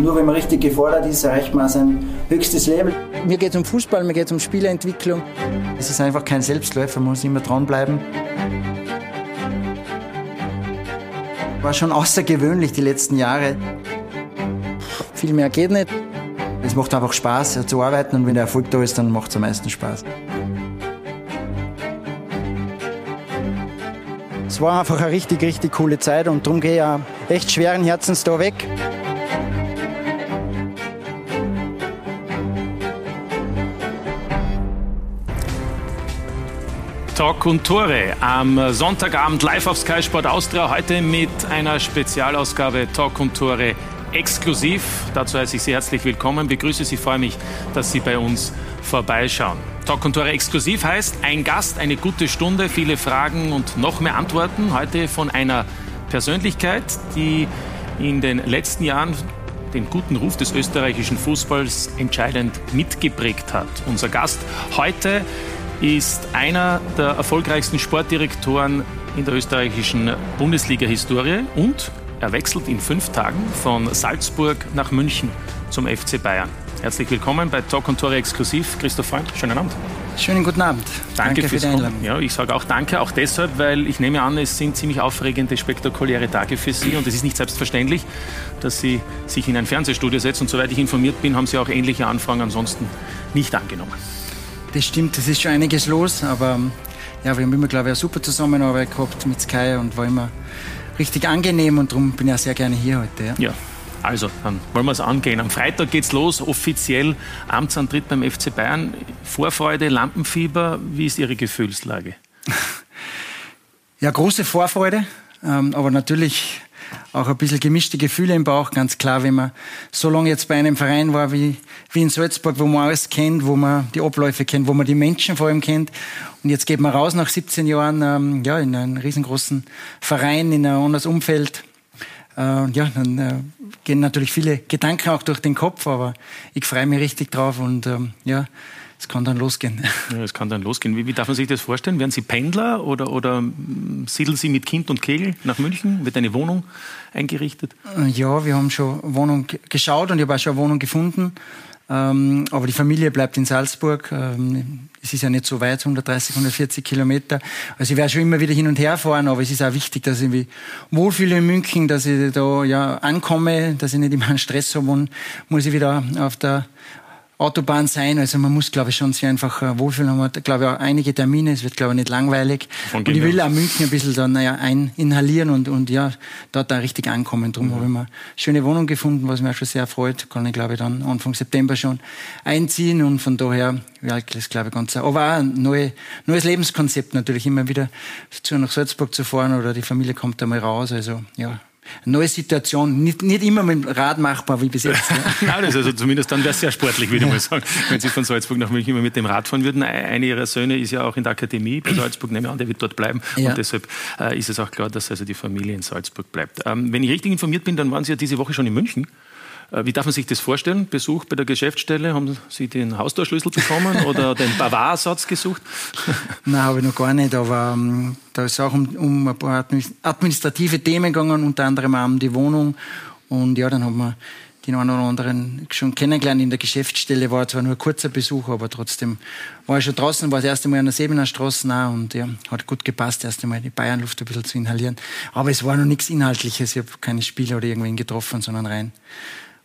Nur wenn man richtig gefordert ist, erreicht man sein höchstes Level. Mir geht es um Fußball, mir geht es um Spieleentwicklung. Es ist einfach kein Selbstläufer, man muss immer dranbleiben. War schon außergewöhnlich die letzten Jahre. Viel mehr geht nicht. Es macht einfach Spaß zu arbeiten und wenn der Erfolg da ist, dann macht es am meisten Spaß. Es war einfach eine richtig, richtig coole Zeit und darum gehe ich ja echt schweren Herzens da weg. Talk und Tore am Sonntagabend live auf Sky Sport Austria. Heute mit einer Spezialausgabe Talk und Tore exklusiv. Dazu heiße ich Sie herzlich willkommen. Begrüße Sie, freue mich, dass Sie bei uns vorbeischauen. Talk und Tore exklusiv heißt ein Gast, eine gute Stunde, viele Fragen und noch mehr Antworten. Heute von einer Persönlichkeit, die in den letzten Jahren den guten Ruf des österreichischen Fußballs entscheidend mitgeprägt hat. Unser Gast heute ist einer der erfolgreichsten Sportdirektoren in der österreichischen Bundesliga-Historie und er wechselt in fünf Tagen von Salzburg nach München zum FC Bayern. Herzlich willkommen bei Talk und Tore exklusiv. Christoph Freund, schönen Abend. Schönen guten Abend. Danke, danke fürs für Kommen. Ja, ich sage auch danke, auch deshalb, weil ich nehme an, es sind ziemlich aufregende, spektakuläre Tage für Sie und es ist nicht selbstverständlich, dass Sie sich in ein Fernsehstudio setzen und soweit ich informiert bin, haben Sie auch ähnliche Anfragen ansonsten nicht angenommen. Das stimmt, es ist schon einiges los, aber ja, wir haben immer, glaube ich, eine super Zusammenarbeit gehabt mit Sky und war immer richtig angenehm und darum bin ich auch sehr gerne hier heute. Ja. ja. Also, dann wollen wir es angehen. Am Freitag geht es los, offiziell Amtsantritt beim FC Bayern. Vorfreude, Lampenfieber, wie ist Ihre Gefühlslage? Ja, große Vorfreude, ähm, aber natürlich auch ein bisschen gemischte Gefühle im Bauch, ganz klar, wenn man so lange jetzt bei einem Verein war wie, wie in Salzburg, wo man alles kennt, wo man die Abläufe kennt, wo man die Menschen vor allem kennt. Und jetzt geht man raus nach 17 Jahren ähm, ja, in einen riesengroßen Verein, in ein anderes Umfeld. Äh, ja, dann äh, gehen natürlich viele Gedanken auch durch den Kopf, aber ich freue mich richtig drauf und ähm, ja, es kann dann losgehen. Ja, es kann dann losgehen. Wie, wie, darf man sich das vorstellen? Werden Sie Pendler oder, oder hm, siedeln Sie mit Kind und Kegel nach München? Wird eine Wohnung eingerichtet? Äh, ja, wir haben schon Wohnung geschaut und ich habe auch schon eine Wohnung gefunden. Ähm, aber die Familie bleibt in Salzburg. Ähm, es ist ja nicht so weit, 130, 140 Kilometer. Also ich werde schon immer wieder hin und her fahren, aber es ist auch wichtig, dass ich mich wohlfühle in München, dass ich da ja ankomme, dass ich nicht immer einen Stress habe und muss ich wieder auf der Autobahn sein. Also man muss, glaube ich, schon sich einfach äh, wohlfühlen. Haben wir, glaube ich, auch einige Termine. Es wird, glaube ich, nicht langweilig. und ich will auch München ein bisschen dann, naja, eininhalieren und, und ja, dort da richtig ankommen. Darum mhm. habe ich mir eine schöne Wohnung gefunden, was mich auch schon sehr freut. Kann ich, glaube ich, dann Anfang September schon einziehen und von daher, ja, das glaube ich ganz, aber auch ein neue, neues Lebenskonzept natürlich immer wieder zu nach Salzburg zu fahren oder die Familie kommt da mal raus. Also, ja, neue Situation. Nicht, nicht immer mit dem Rad machbar wie bis jetzt. Ne? Nein, das also zumindest dann wäre es sehr sportlich, würde ich mal sagen, wenn Sie von Salzburg nach München immer mit dem Rad fahren würden. Einer Ihrer Söhne ist ja auch in der Akademie bei Salzburg, nehme ich an, der wird dort bleiben. Ja. Und deshalb äh, ist es auch klar, dass also die Familie in Salzburg bleibt. Ähm, wenn ich richtig informiert bin, dann waren Sie ja diese Woche schon in München. Äh, wie darf man sich das vorstellen? Besuch bei der Geschäftsstelle? Haben Sie den Haustorschlüssel bekommen oder den Bavarsatz gesucht? Nein, habe ich noch gar nicht. Aber ähm, da ist auch um, um ein paar administrative Themen gegangen, unter anderem auch um die Wohnung. Und ja, dann haben wir den einen oder anderen schon kennengelernt in der Geschäftsstelle. War zwar nur ein kurzer Besuch, aber trotzdem war ich schon draußen, war das erste Mal an der Sebener Straße nah und ja, hat gut gepasst, erst einmal die Bayernluft ein bisschen zu inhalieren. Aber es war noch nichts Inhaltliches. Ich habe keine Spieler oder irgendwen getroffen, sondern rein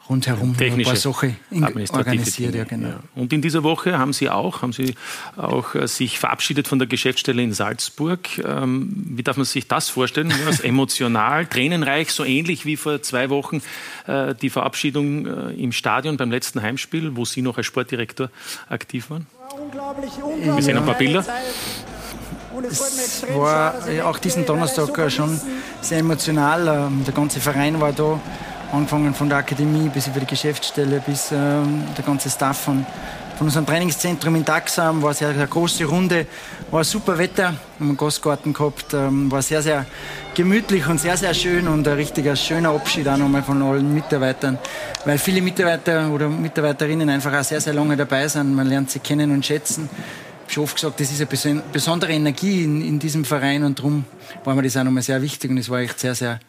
rundherum Technische, ein paar Sachen organisiert. Dinge, ja, genau. Ja. Und in dieser Woche haben Sie auch, haben Sie auch äh, sich verabschiedet von der Geschäftsstelle in Salzburg. Ähm, wie darf man sich das vorstellen? Was emotional, tränenreich, so ähnlich wie vor zwei Wochen äh, die Verabschiedung äh, im Stadion beim letzten Heimspiel, wo Sie noch als Sportdirektor aktiv waren? Unglaublich, unglaublich. Wir sehen ein paar Bilder. Es war auch diesen Donnerstag schon sehr emotional. Ähm, der ganze Verein war da angefangen von der Akademie bis über die Geschäftsstelle bis ähm, der ganze Staff von, von unserem Trainingszentrum in Daxam. War sehr, sehr große Runde, war super Wetter, haben einen Gastgarten gehabt, ähm, war sehr, sehr gemütlich und sehr, sehr schön und ein richtiger schöner Abschied auch nochmal von allen Mitarbeitern, weil viele Mitarbeiter oder Mitarbeiterinnen einfach auch sehr, sehr lange dabei sind. Man lernt sie kennen und schätzen. Ich habe oft gesagt, das ist eine besondere Energie in, in diesem Verein und darum war mir das auch nochmal sehr wichtig und es war echt sehr, sehr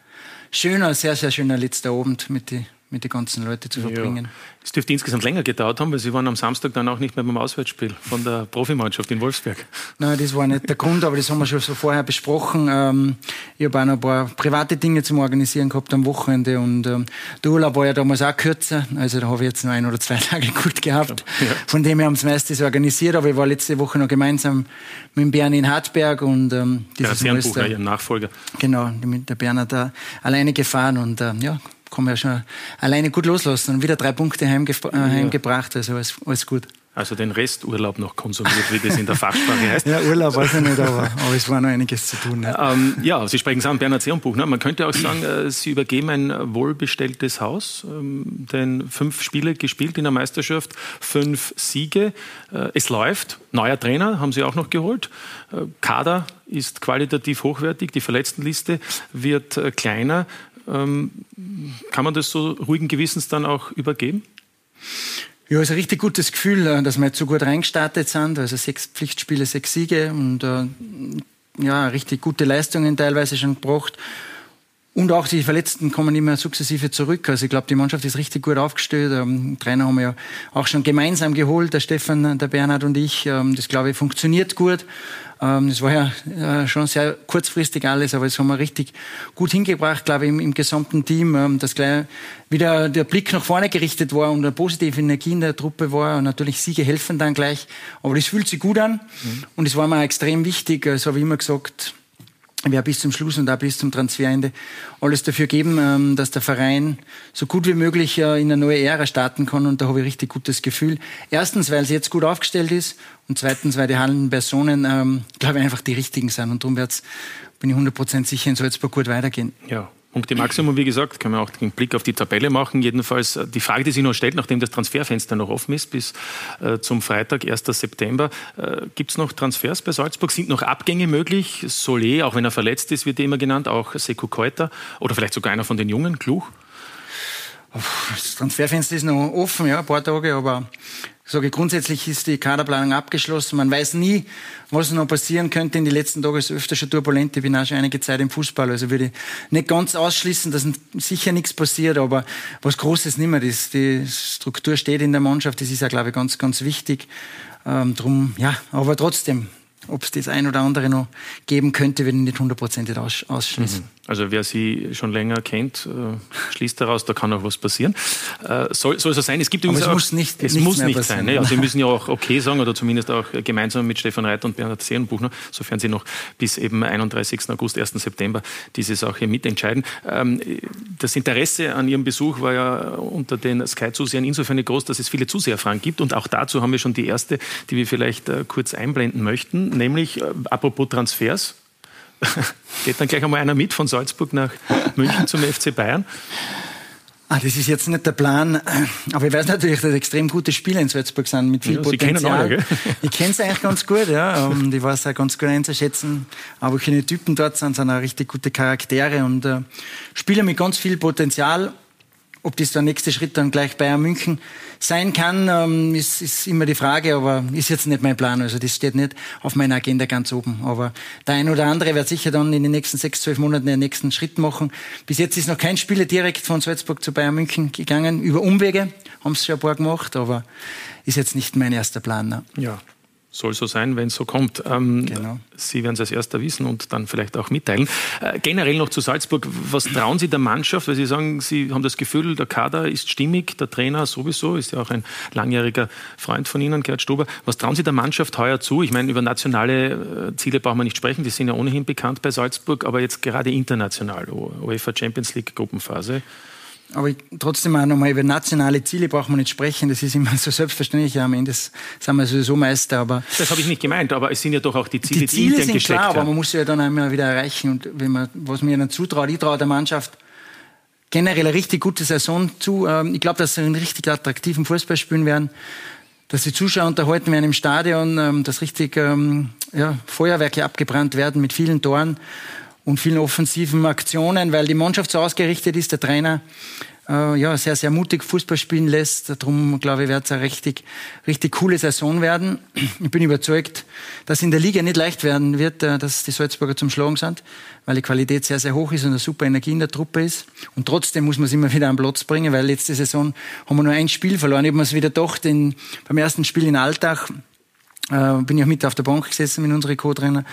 schöner, sehr, sehr schöner letzter Abend mit den mit den ganzen Leuten zu verbringen. Ja. Es dürfte insgesamt länger gedauert haben, weil Sie waren am Samstag dann auch nicht mehr beim Auswärtsspiel von der Profimannschaft in Wolfsberg. Nein, das war nicht der Grund, aber das haben wir schon so vorher besprochen. Ähm, ich habe auch noch ein paar private Dinge zum Organisieren gehabt am Wochenende und ähm, der Urlaub war ja damals auch kürzer, also da habe ich jetzt noch ein oder zwei Tage gut gehabt. Ja. Von dem her haben sie meistens organisiert, aber ich war letzte Woche noch gemeinsam mit dem Bernd in Hartberg und ähm, dieses ja, Mal Ihrem Nachfolger. Genau, mit der Bernhard da alleine gefahren und äh, ja, kann man ja schon alleine gut loslassen und wieder drei Punkte heimge äh, heimgebracht, also alles, alles gut. Also den Resturlaub noch konsumiert, wie das in der Fachsprache heißt. ja, Urlaub weiß ich nicht, aber, aber es war noch einiges zu tun. Ne? Ähm, ja, Sie sprechen es an, Bernhard Seerenbuch. Ne? Man könnte auch sagen, äh, Sie übergeben ein wohlbestelltes Haus, ähm, denn fünf Spiele gespielt in der Meisterschaft, fünf Siege. Äh, es läuft. Neuer Trainer haben Sie auch noch geholt. Äh, Kader ist qualitativ hochwertig, die Verletztenliste wird äh, kleiner. Ähm, kann man das so ruhigen Gewissens dann auch übergeben? Ja, ist ein richtig gutes Gefühl, äh, dass wir jetzt so gut reingestartet sind. Also sechs Pflichtspiele, sechs Siege und äh, ja, richtig gute Leistungen teilweise schon gebracht. Und auch die Verletzten kommen immer sukzessive zurück. Also ich glaube, die Mannschaft ist richtig gut aufgestellt. Ähm, Trainer haben wir ja auch schon gemeinsam geholt, der Stefan, der Bernhard und ich. Ähm, das glaube ich funktioniert gut. Ähm, das war ja äh, schon sehr kurzfristig alles, aber das haben wir richtig gut hingebracht, glaube ich, im, im gesamten Team, ähm, dass gleich wieder der Blick nach vorne gerichtet war und eine positive Energie in der Truppe war. Und natürlich Siege helfen dann gleich. Aber das fühlt sich gut an. Mhm. Und es war mir extrem wichtig, so also, wie immer gesagt, wir bis zum Schluss und auch bis zum Transferende alles dafür geben, ähm, dass der Verein so gut wie möglich äh, in eine neue Ära starten kann. Und da habe ich richtig gutes Gefühl. Erstens, weil es jetzt gut aufgestellt ist und zweitens, weil die handelnden Personen, ähm, glaube ich, einfach die richtigen sind. Und darum wird's, bin ich 100% sicher, in Salzburg gut weitergehen. Ja, Punkte Maximum, wie gesagt, können wir auch den Blick auf die Tabelle machen. Jedenfalls äh, die Frage, die sich noch stellt, nachdem das Transferfenster noch offen ist, bis äh, zum Freitag, 1. September, äh, gibt es noch Transfers bei Salzburg? Sind noch Abgänge möglich? Solé, auch wenn er verletzt ist, wird immer genannt, auch Seku Keuter oder vielleicht sogar einer von den Jungen, Kluch? Das Transferfenster ist noch offen, ja, ein paar Tage, aber ich sage, grundsätzlich ist die Kaderplanung abgeschlossen. Man weiß nie, was noch passieren könnte. In den letzten Tagen ist öfter schon turbulent. Ich bin auch schon einige Zeit im Fußball. Also würde ich nicht ganz ausschließen, dass sicher nichts passiert, aber was Großes nicht mehr ist. Die Struktur steht in der Mannschaft. Das ist ja, glaube ich, ganz, ganz wichtig. Ähm, drum, ja, aber trotzdem, ob es das ein oder andere noch geben könnte, würde ich nicht hundertprozentig ausschließen. Mhm. Also wer Sie schon länger kennt, äh, schließt daraus, da kann auch was passieren. Äh, soll, soll so sein. Es gibt übrigens es auch, muss nicht, es muss nicht sein. Ne? Ja, Sie müssen ja auch okay sagen oder zumindest auch gemeinsam mit Stefan Reiter und Bernhard Seerenbuchner, sofern Sie noch bis eben 31. August, 1. September diese Sache mitentscheiden. Ähm, das Interesse an Ihrem Besuch war ja unter den Sky-Zusehern insofern groß, dass es viele Zuseherfragen gibt und auch dazu haben wir schon die erste, die wir vielleicht äh, kurz einblenden möchten, nämlich apropos Transfers, Geht dann gleich einmal einer mit von Salzburg nach München zum FC Bayern? Ah, das ist jetzt nicht der Plan, aber ich weiß natürlich, dass extrem gute Spieler in Salzburg sind, mit viel ja, Potenzial. Sie kennen alle, gell? Ich kenne sie eigentlich ganz gut, ja. Und ich weiß auch ganz gut einzuschätzen, aber welche Typen dort sind, sind auch richtig gute Charaktere und äh, Spieler mit ganz viel Potenzial ob das der nächste Schritt dann gleich Bayern München sein kann, ähm, ist, ist immer die Frage, aber ist jetzt nicht mein Plan. Also das steht nicht auf meiner Agenda ganz oben. Aber der ein oder andere wird sicher dann in den nächsten sechs, zwölf Monaten den nächsten Schritt machen. Bis jetzt ist noch kein Spieler direkt von Salzburg zu Bayern München gegangen. Über Umwege haben sie schon ein paar gemacht, aber ist jetzt nicht mein erster Plan. Ne? Ja, soll so sein, wenn es so kommt. Ähm, genau. Sie werden es als erster wissen und dann vielleicht auch mitteilen. Äh, generell noch zu Salzburg. Was trauen Sie der Mannschaft? Weil Sie sagen, Sie haben das Gefühl, der Kader ist stimmig, der Trainer sowieso, ist ja auch ein langjähriger Freund von Ihnen, Gerd Stuber. Was trauen Sie der Mannschaft heuer zu? Ich meine, über nationale äh, Ziele brauchen wir nicht sprechen, die sind ja ohnehin bekannt bei Salzburg, aber jetzt gerade international, UEFA Champions League Gruppenphase. Aber trotzdem auch nochmal über nationale Ziele braucht man nicht sprechen. Das ist immer so selbstverständlich. Ja, am Ende sind wir sowieso Meister. Aber das habe ich nicht gemeint, aber es sind ja doch auch die Ziele, die, Ziele die sind klar, aber man muss sie ja dann einmal wieder erreichen. Und wenn man, was mir dann zutraut, ich traue der Mannschaft generell eine richtig gute Saison zu. Ähm, ich glaube, dass sie einen richtig attraktiven Fußball spielen werden, dass die Zuschauer unterhalten werden im Stadion, ähm, dass richtig ähm, ja, Feuerwerke abgebrannt werden mit vielen Toren und vielen offensiven Aktionen, weil die Mannschaft so ausgerichtet ist, der Trainer äh, ja, sehr, sehr mutig Fußball spielen lässt. Darum, glaube ich, wird es eine richtig, richtig coole Saison werden. Ich bin überzeugt, dass in der Liga nicht leicht werden wird, äh, dass die Salzburger zum Schlagen sind, weil die Qualität sehr, sehr hoch ist und eine super Energie in der Truppe ist. Und trotzdem muss man es immer wieder am Platz bringen, weil letzte Saison haben wir nur ein Spiel verloren. Ich habe mir es wieder gedacht, in, beim ersten Spiel in Alltag, äh, bin ich auch mit auf der Bank gesessen mit unserem Co-Trainer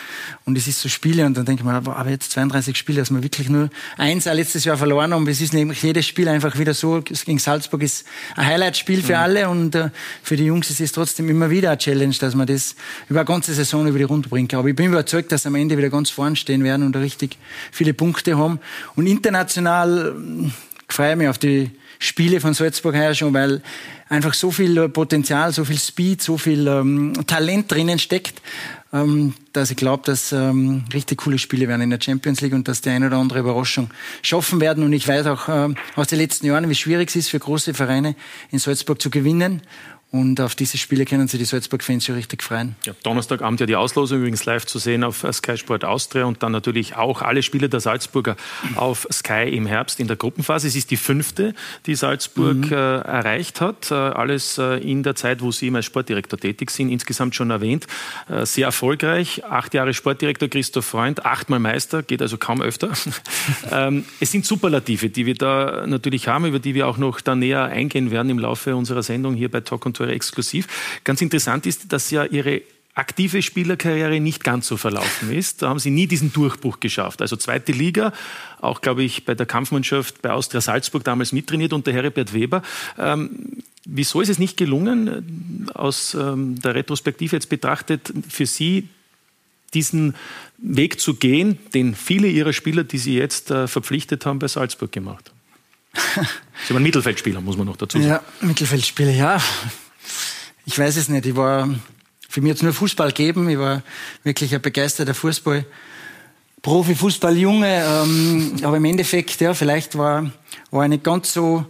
und es ist so Spiele und dann denke ich mir, aber jetzt 32 Spiele, dass wir wirklich nur eins auch letztes Jahr verloren haben. Es ist nämlich jedes Spiel einfach wieder so. Gegen Salzburg ist ein Highlight-Spiel für mhm. alle und äh, für die Jungs ist es trotzdem immer wieder eine Challenge, dass man das über eine ganze Saison über die Runde bringt. Aber ich bin überzeugt, dass am Ende wieder ganz vorn stehen werden und richtig viele Punkte haben. Und international äh, freue ich mich auf die Spiele von Salzburg her schon, weil einfach so viel Potenzial, so viel Speed, so viel ähm, Talent drinnen steckt, ähm, dass ich glaube, dass ähm, richtig coole Spiele werden in der Champions League und dass die eine oder andere Überraschung schaffen werden. Und ich weiß auch ähm, aus den letzten Jahren, wie schwierig es ist für große Vereine in Salzburg zu gewinnen. Und auf diese Spiele können sich die Salzburg-Fans schon richtig freuen. Ja, Donnerstagabend ja die Auslosung übrigens live zu sehen auf Sky Sport Austria und dann natürlich auch alle Spiele der Salzburger auf Sky im Herbst in der Gruppenphase. Es ist die fünfte, die Salzburg mhm. äh, erreicht hat. Äh, alles äh, in der Zeit, wo Sie immer als Sportdirektor tätig sind. Insgesamt schon erwähnt. Äh, sehr erfolgreich. Acht Jahre Sportdirektor Christoph Freund, achtmal Meister, geht also kaum öfter. ähm, es sind Superlative, die wir da natürlich haben, über die wir auch noch da näher eingehen werden im Laufe unserer Sendung hier bei Talk Tore exklusiv. Ganz interessant ist, dass ja Ihre aktive Spielerkarriere nicht ganz so verlaufen ist. Da haben sie nie diesen Durchbruch geschafft. Also zweite Liga, auch glaube ich bei der Kampfmannschaft bei Austria Salzburg damals mittrainiert unter Herbert Weber. Ähm, wieso ist es nicht gelungen, aus ähm, der Retrospektive jetzt betrachtet, für Sie diesen Weg zu gehen, den viele Ihrer Spieler, die Sie jetzt äh, verpflichtet haben, bei Salzburg gemacht haben? Sie waren Mittelfeldspieler, muss man noch dazu sagen. Ja, Mittelfeldspieler, ja. Ich weiß es nicht. Ich war, für mich jetzt nur Fußball geben. Ich war wirklich ein begeisterter Fußball. Profi-Fußballjunge, ähm, aber im Endeffekt, ja, vielleicht war, war ich nicht ganz so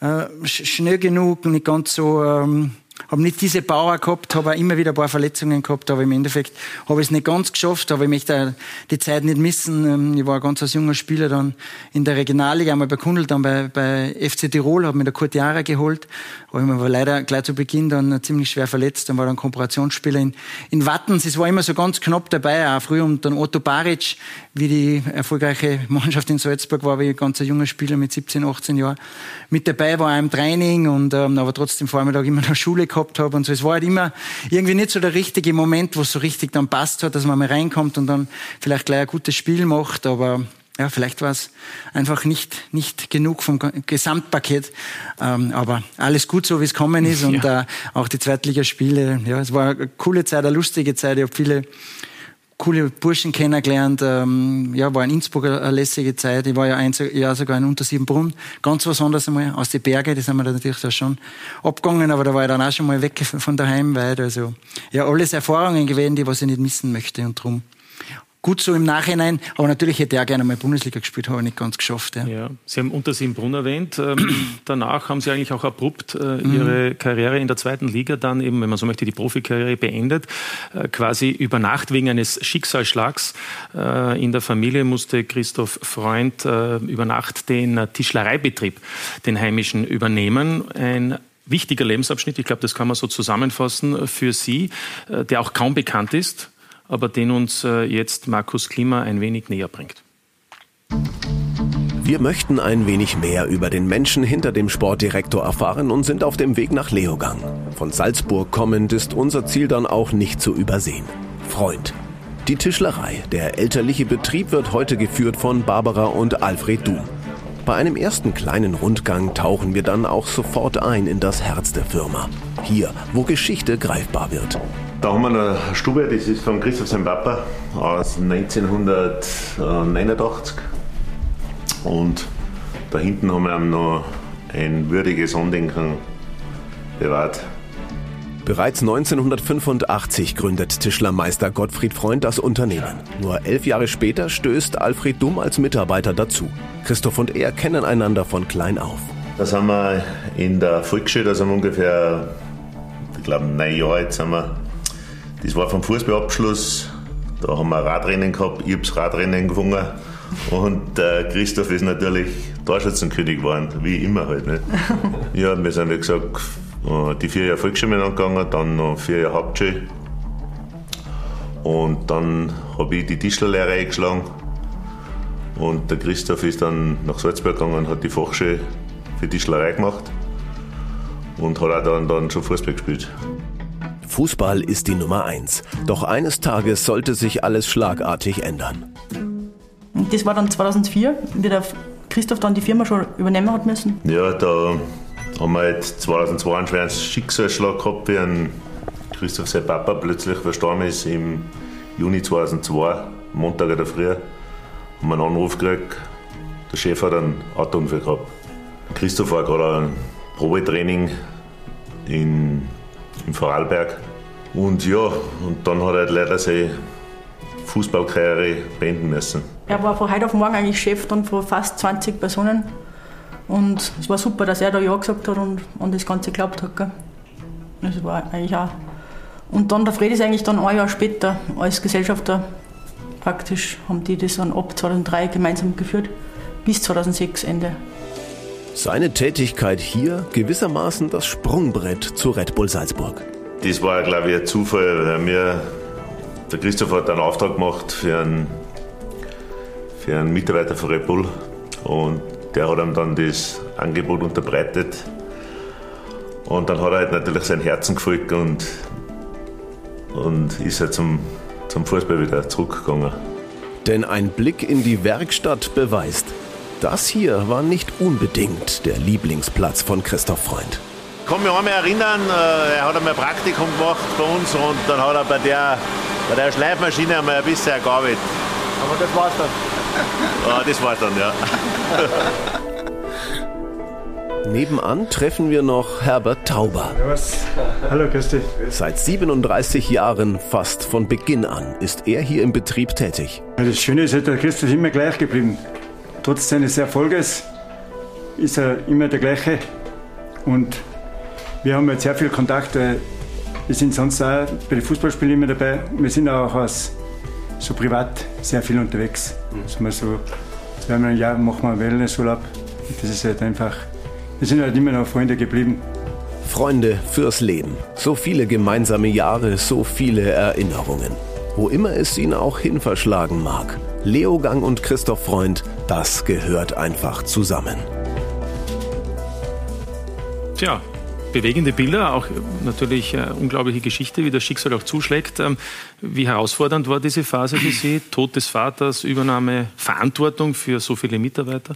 äh, schnell genug, nicht ganz so ähm, habe nicht diese Power gehabt, habe auch immer wieder ein paar Verletzungen gehabt, aber im Endeffekt habe ich es nicht ganz geschafft, aber ich möchte die Zeit nicht missen. Ähm, ich war ganz als junger Spieler dann in der Regionalliga, einmal bei Kundl, dann bei, bei FC Tirol, habe mir der Kurt Jara geholt, habe ich mir leider gleich zu Beginn dann ziemlich schwer verletzt, dann war dann Kooperationsspieler in, in Wattens, es war immer so ganz knapp dabei, auch früher und dann Otto Baric, wie die erfolgreiche Mannschaft in Salzburg war, wie ein ganz junger Spieler mit 17, 18 Jahren mit dabei, war auch im Training und ähm, aber trotzdem Vormittag immer noch Schule gehabt habe und so. Es war halt immer irgendwie nicht so der richtige Moment, wo es so richtig dann passt hat, dass man mal reinkommt und dann vielleicht gleich ein gutes Spiel macht, aber ja, vielleicht war es einfach nicht, nicht genug vom Gesamtpaket. Ähm, aber alles gut, so wie es kommen ist. Und ja. äh, auch die Zweitligaspiele, ja, es war eine coole Zeit, eine lustige Zeit. Ich habe viele coole Burschen kennengelernt. Ähm, ja, war in Innsbruck eine lässige Zeit. Ich war ja ein Jahr sogar in Untersiebenbrunn. Ganz was anderes einmal. Aus den Bergen, das haben wir da natürlich da schon abgegangen, aber da war ich dann auch schon mal weg von daheim weit. Also, ja, alles Erfahrungen gewesen, die was ich nicht missen möchte und drum gut so im Nachhinein. Aber natürlich hätte er gerne mal Bundesliga gespielt, habe ich nicht ganz geschafft. Ja. ja. Sie haben Untersimbrunn erwähnt. Ähm, danach haben Sie eigentlich auch abrupt äh, mhm. Ihre Karriere in der zweiten Liga dann eben, wenn man so möchte, die Profikarriere beendet. Äh, quasi über Nacht wegen eines Schicksalsschlags äh, in der Familie musste Christoph Freund über Nacht den Tischlereibetrieb, den heimischen, übernehmen. Ein wichtiger Lebensabschnitt, ich glaube, das kann man so zusammenfassen für Sie, der auch kaum bekannt ist aber den uns äh, jetzt Markus Klima ein wenig näher bringt. Wir möchten ein wenig mehr über den Menschen hinter dem Sportdirektor erfahren und sind auf dem Weg nach Leogang. Von Salzburg kommend ist unser Ziel dann auch nicht zu übersehen. Freund. Die Tischlerei, der elterliche Betrieb, wird heute geführt von Barbara und Alfred Duhm. Bei einem ersten kleinen Rundgang tauchen wir dann auch sofort ein in das Herz der Firma. Hier, wo Geschichte greifbar wird. Da haben wir eine Stube, das ist von Christoph sein Papa aus 1989. Und da hinten haben wir noch ein würdiges Andenken bewahrt. Bereits 1985 gründet Tischlermeister Gottfried Freund das Unternehmen. Nur elf Jahre später stößt Alfred Dumm als Mitarbeiter dazu. Christoph und er kennen einander von klein auf. Da sind wir in der Volksschule, da sind wir ungefähr, ich glaube, neun Jahre alt sind wir das war vom Fußballabschluss. Da haben wir ein Radrennen gehabt. Ich habe Radrennen gewonnen. Und der Christoph ist natürlich Torschützenkönig geworden, wie immer halt. Nicht? ja, wir sind, wie gesagt, äh, die vier Jahre Volksschule gegangen, dann noch vier Jahre Hauptschule. Und dann habe ich die Tischlerlehre eingeschlagen. Und der Christoph ist dann nach Salzburg gegangen und hat die Fachschule für Tischlerei gemacht. Und hat auch dann, dann schon Fußball gespielt. Fußball ist die Nummer eins. Doch eines Tages sollte sich alles schlagartig ändern. Das war dann 2004, wie der Christoph dann die Firma schon übernehmen hat müssen. Ja, da haben wir halt 2002 einen schweren Schicksalsschlag gehabt, wie ein Christoph sein Papa plötzlich verstorben ist im Juni 2002, Montag in der Früh. Haben wir einen Anruf gekriegt, der Chef hat einen Autounfall gehabt. Christoph war gerade ein Probetraining in, in Vorarlberg. Und ja, und dann hat er halt leider seine Fußballkarriere beenden müssen. Er war von heute auf morgen eigentlich Chef dann von fast 20 Personen. Und es war super, dass er da Ja gesagt hat und an das Ganze geglaubt hat. Gell. Das war eigentlich auch. Und dann der Fred ist eigentlich dann ein Jahr später als Gesellschafter praktisch, haben die das dann ab 2003 gemeinsam geführt, bis 2006 Ende. Seine Tätigkeit hier gewissermaßen das Sprungbrett zu Red Bull Salzburg. Das war, glaube ich, ein Zufall, weil mir der Christoph hat einen Auftrag gemacht für einen, für einen Mitarbeiter von Red Bull und der hat ihm dann das Angebot unterbreitet. Und dann hat er halt natürlich sein Herzen gefolgt und, und ist halt zum, zum Fußball wieder zurückgegangen. Denn ein Blick in die Werkstatt beweist, das hier war nicht unbedingt der Lieblingsplatz von Christoph Freund. Ich kann mich einmal erinnern, äh, er hat einmal ein Praktikum gemacht bei uns und dann hat er bei der, bei der Schleifmaschine einmal ein bisschen gearbeitet. Aber das war's dann. Ja, das war's dann, ja. Nebenan treffen wir noch Herbert Tauber. Hallo, Christi. Seit 37 Jahren, fast von Beginn an, ist er hier im Betrieb tätig. Das Schöne ist, halt, der Christoph ist immer gleich geblieben. Trotz seines Erfolges ist er immer der gleiche. Und wir haben jetzt sehr viel Kontakt. Wir sind sonst auch bei den Fußballspielen immer dabei. Wir sind auch als, so privat sehr viel unterwegs. Also so, zweimal im Jahr machen wir einen Wellnessurlaub. Das ist halt einfach, wir sind halt immer noch Freunde geblieben. Freunde fürs Leben. So viele gemeinsame Jahre, so viele Erinnerungen. Wo immer es ihn auch hin verschlagen mag. Leogang und Christoph Freund, das gehört einfach zusammen. Tja, bewegende Bilder, auch natürlich äh, unglaubliche Geschichte, wie das Schicksal auch zuschlägt. Ähm, wie herausfordernd war diese Phase für Sie? Tod des Vaters, Übernahme, Verantwortung für so viele Mitarbeiter?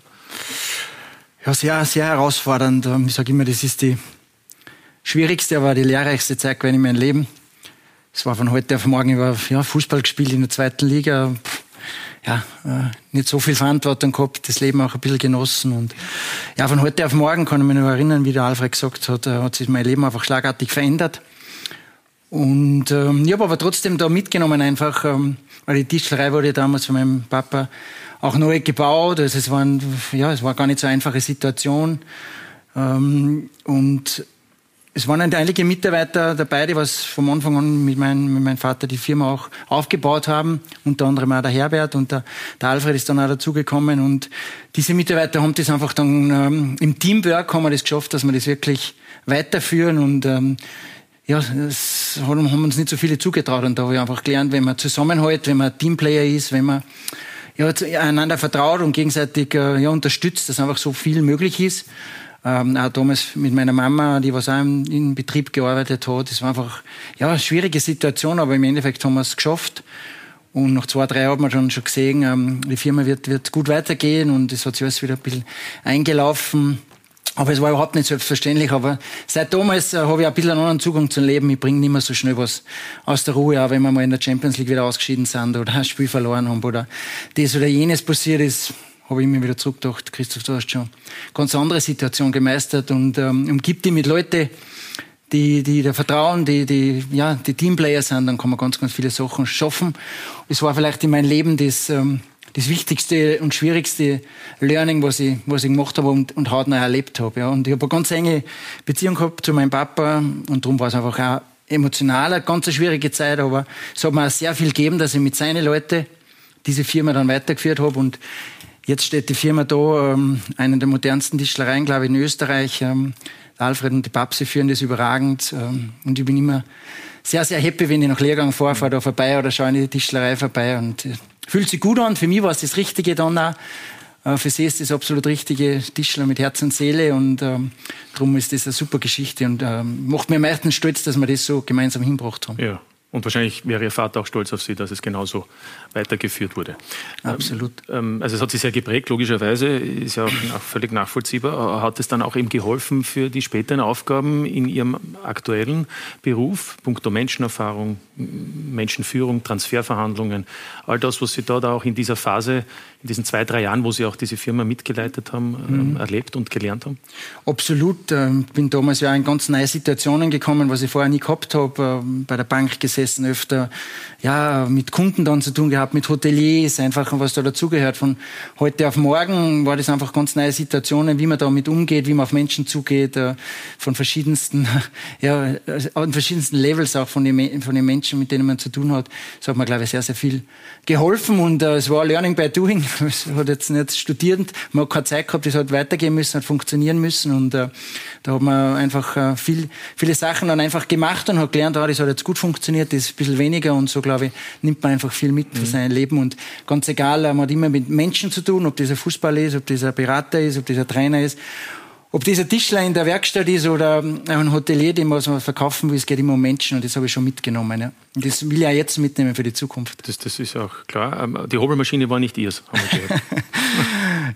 Ja, sehr, sehr herausfordernd. Ähm, ich sage immer, das ist die schwierigste, aber die lehrreichste Zeit in meinem Leben. Es war von heute auf morgen, ich war ja, Fußball gespielt in der zweiten Liga. Ja, äh, nicht so viel Verantwortung gehabt, das Leben auch ein bisschen genossen. Und ja, von heute auf morgen kann ich mich noch erinnern, wie der Alfred gesagt hat, äh, hat sich mein Leben einfach schlagartig verändert. Und ähm, ich habe aber trotzdem da mitgenommen einfach, ähm, weil die Tischlerei wurde damals von meinem Papa auch neu gebaut. Also es, waren, ja, es war gar nicht so eine einfache Situation. Ähm, und es waren einige Mitarbeiter dabei, die was vom Anfang an mit, mein, mit meinem Vater die Firma auch aufgebaut haben. Unter anderem auch der Herbert und der, der Alfred ist dann auch dazugekommen. Und diese Mitarbeiter haben das einfach dann ähm, im Teamwork haben wir das geschafft, dass wir das wirklich weiterführen und ähm, ja, das haben, haben uns nicht so viele zugetraut und da habe ich einfach gelernt, wenn man zusammenhält, wenn man Teamplayer ist, wenn man ja, einander vertraut und gegenseitig äh, ja, unterstützt, dass einfach so viel möglich ist. Ähm, auch damals mit meiner Mama, die was auch im, im Betrieb gearbeitet hat. Das war einfach ja, eine schwierige Situation, aber im Endeffekt haben wir es geschafft. Und nach zwei, drei Jahren hat man schon, schon gesehen, ähm, die Firma wird, wird gut weitergehen und es hat sich alles wieder ein bisschen eingelaufen. Aber es war überhaupt nicht selbstverständlich. Aber seit damals äh, habe ich ein bisschen einen anderen Zugang zum Leben. Ich bringe nicht mehr so schnell was aus der Ruhe, auch wenn wir mal in der Champions League wieder ausgeschieden sind oder ein Spiel verloren haben oder das oder jenes passiert ist habe ich mir wieder zurückgedacht, Christoph, du hast schon ganz andere Situation gemeistert und ähm, umgibt dich mit Leuten, die, die da vertrauen, die, die, ja, die Teamplayer sind, dann kann man ganz, ganz viele Sachen schaffen. Es war vielleicht in meinem Leben das, ähm, das wichtigste und schwierigste Learning, was ich, was ich gemacht habe und, und hautnah erlebt habe. Ja. Und ich habe eine ganz enge Beziehung gehabt zu meinem Papa und darum war es einfach auch emotional eine ganz schwierige Zeit, aber es hat mir auch sehr viel gegeben, dass ich mit seinen Leuten diese Firma dann weitergeführt habe und jetzt steht die Firma da, ähm, eine der modernsten Tischlereien, glaube ich, in Österreich. Ähm, Alfred und die Babsi führen das überragend ähm, und ich bin immer sehr, sehr happy, wenn ich nach Lehrgang fahre, fahre da vorbei oder schaue in die Tischlerei vorbei und äh, fühlt sich gut an. Für mich war es das Richtige dann auch. Äh, für sie ist das absolut richtige Tischler mit Herz und Seele und ähm, darum ist das eine super Geschichte und ähm, macht mir am meisten stolz, dass wir das so gemeinsam hingebracht haben. Ja. Und wahrscheinlich wäre Ihr Vater auch stolz auf Sie, dass es genauso weitergeführt wurde. Absolut. Ähm, also es hat Sie sehr geprägt, logischerweise, ist ja auch völlig nachvollziehbar. Hat es dann auch eben geholfen für die späteren Aufgaben in Ihrem aktuellen Beruf, punkto Menschenerfahrung, Menschenführung, Transferverhandlungen, all das, was Sie da, da auch in dieser Phase, in diesen zwei, drei Jahren, wo Sie auch diese Firma mitgeleitet haben, ähm, mhm. erlebt und gelernt haben? Absolut. Ich ähm, bin damals ja in ganz neue Situationen gekommen, was ich vorher nie gehabt habe, bei der Bank gesessen, öfter ja, mit Kunden dann zu tun gehabt, mit Hoteliers, einfach was da dazugehört. Von heute auf morgen war das einfach ganz neue Situationen, wie man damit umgeht, wie man auf Menschen zugeht, äh, von verschiedensten, ja, an verschiedensten Levels auch von den, von den Menschen, mit denen man zu tun hat. Das hat mir, glaube ich, sehr, sehr viel geholfen und uh, es war Learning by Doing. Es hat jetzt nicht studiert, man hat keine Zeit gehabt, es hat weitergehen müssen, hat funktionieren müssen und da hat man einfach viel, viele Sachen dann einfach gemacht und hat gelernt, ah, das hat jetzt gut funktioniert, das ist ein bisschen weniger und so glaube ich, nimmt man einfach viel mit für mhm. sein Leben. Und ganz egal, man hat immer mit Menschen zu tun, ob dieser Fußballer ist, ob dieser Berater ist, ob dieser Trainer ist. Ob dieser Tischler in der Werkstatt ist oder ein Hotelier, dem was man verkaufen will, es geht immer um Menschen und das habe ich schon mitgenommen. Ja. Und das will ich auch jetzt mitnehmen für die Zukunft. Das, das ist auch klar. Ähm, die Hobelmaschine war nicht ihrs, haben wir gehört.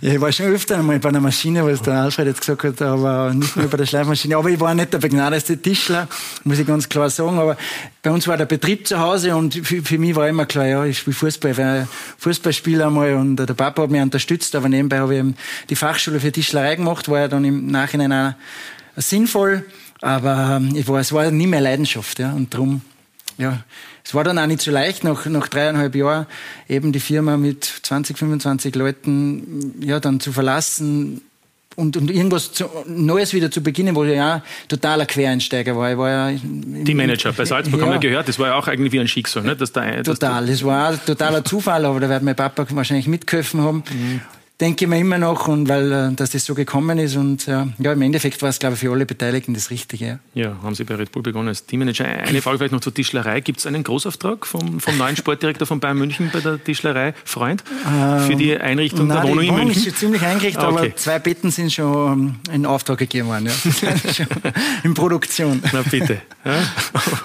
Ja, ich war schon öfter einmal bei einer Maschine, was der Alfred jetzt gesagt hat, aber nicht nur bei der Schleifmaschine. Aber ich war nicht der begnadeste Tischler, muss ich ganz klar sagen. Aber bei uns war der Betrieb zu Hause und für, für mich war immer klar, ja, ich spiele Fußball, ich war Fußballspieler einmal und der Papa hat mich unterstützt, aber nebenbei habe ich eben die Fachschule für Tischlerei gemacht, war ja dann im Nachhinein auch sinnvoll, aber ähm, ich war, es war nie mehr Leidenschaft, ja, und darum, ja, es war dann auch nicht so leicht, nach, nach dreieinhalb Jahren eben die Firma mit 20, 25 Leuten ja, dann zu verlassen und, und irgendwas zu, Neues wieder zu beginnen, wo ich ja totaler Quereinsteiger war. Ich war ja die Manager bei Salzburg ja. haben wir gehört, das war ja auch irgendwie wie ein Schicksal. Ne? Dass da, Total, das war auch totaler Zufall, aber da wird mein Papa wahrscheinlich mitgeholfen haben. Mhm denke ich mir immer noch und weil äh, dass das so gekommen ist und äh, ja im Endeffekt war es glaube ich für alle Beteiligten das Richtige. Ja. ja, haben Sie bei Red Bull begonnen als Teammanager. Eine Frage vielleicht noch zur Tischlerei. Gibt es einen Großauftrag vom, vom neuen Sportdirektor von Bayern München bei der Tischlerei Freund für die Einrichtung nein, der Wohnung die in München? Ist schon ziemlich eingerichtet, okay. aber zwei Betten sind schon ähm, in Auftrag gegeben worden. Ja. in Produktion. Na bitte. Ja?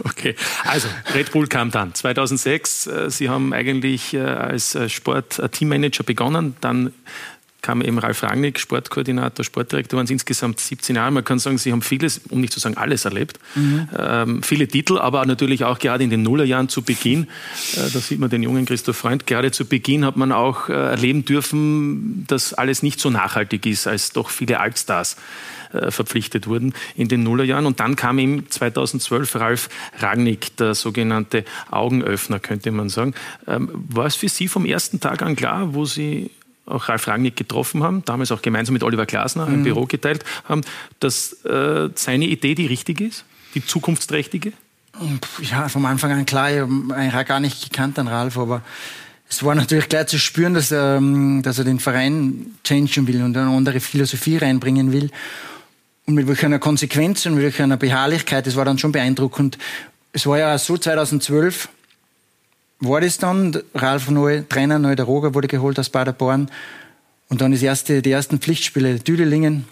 Okay. Also Red Bull kam dann 2006. Äh, Sie haben eigentlich als Sport-Teammanager begonnen, dann kam eben Ralf Rangnick, Sportkoordinator, Sportdirektor, waren es insgesamt 17 Jahre. Man kann sagen, Sie haben vieles, um nicht zu sagen alles erlebt. Mhm. Ähm, viele Titel, aber natürlich auch gerade in den Nullerjahren zu Beginn, äh, da sieht man den jungen Christoph Freund, gerade zu Beginn hat man auch äh, erleben dürfen, dass alles nicht so nachhaltig ist, als doch viele Altstars äh, verpflichtet wurden in den Nullerjahren. Und dann kam ihm 2012 Ralf Rangnick, der sogenannte Augenöffner, könnte man sagen. Ähm, war es für Sie vom ersten Tag an klar, wo Sie auch Ralf Rangnick getroffen haben, damals auch gemeinsam mit Oliver Glasner ein mhm. Büro geteilt haben, dass äh, seine Idee die richtige ist, die zukunftsträchtige? Ja, vom Anfang an klar, ich habe eigentlich gar nicht gekannt an Ralf, aber es war natürlich gleich zu spüren, dass er, ähm, dass er den Verein changen will und eine andere Philosophie reinbringen will. Und mit welcher Konsequenz und mit welcher Beharrlichkeit, das war dann schon beeindruckend. Es war ja so 2012, war das dann. Ralf Neu, Trainer Neu, der Roger wurde geholt aus Paderborn. Und dann ist erste, die ersten Pflichtspiele Düdelingen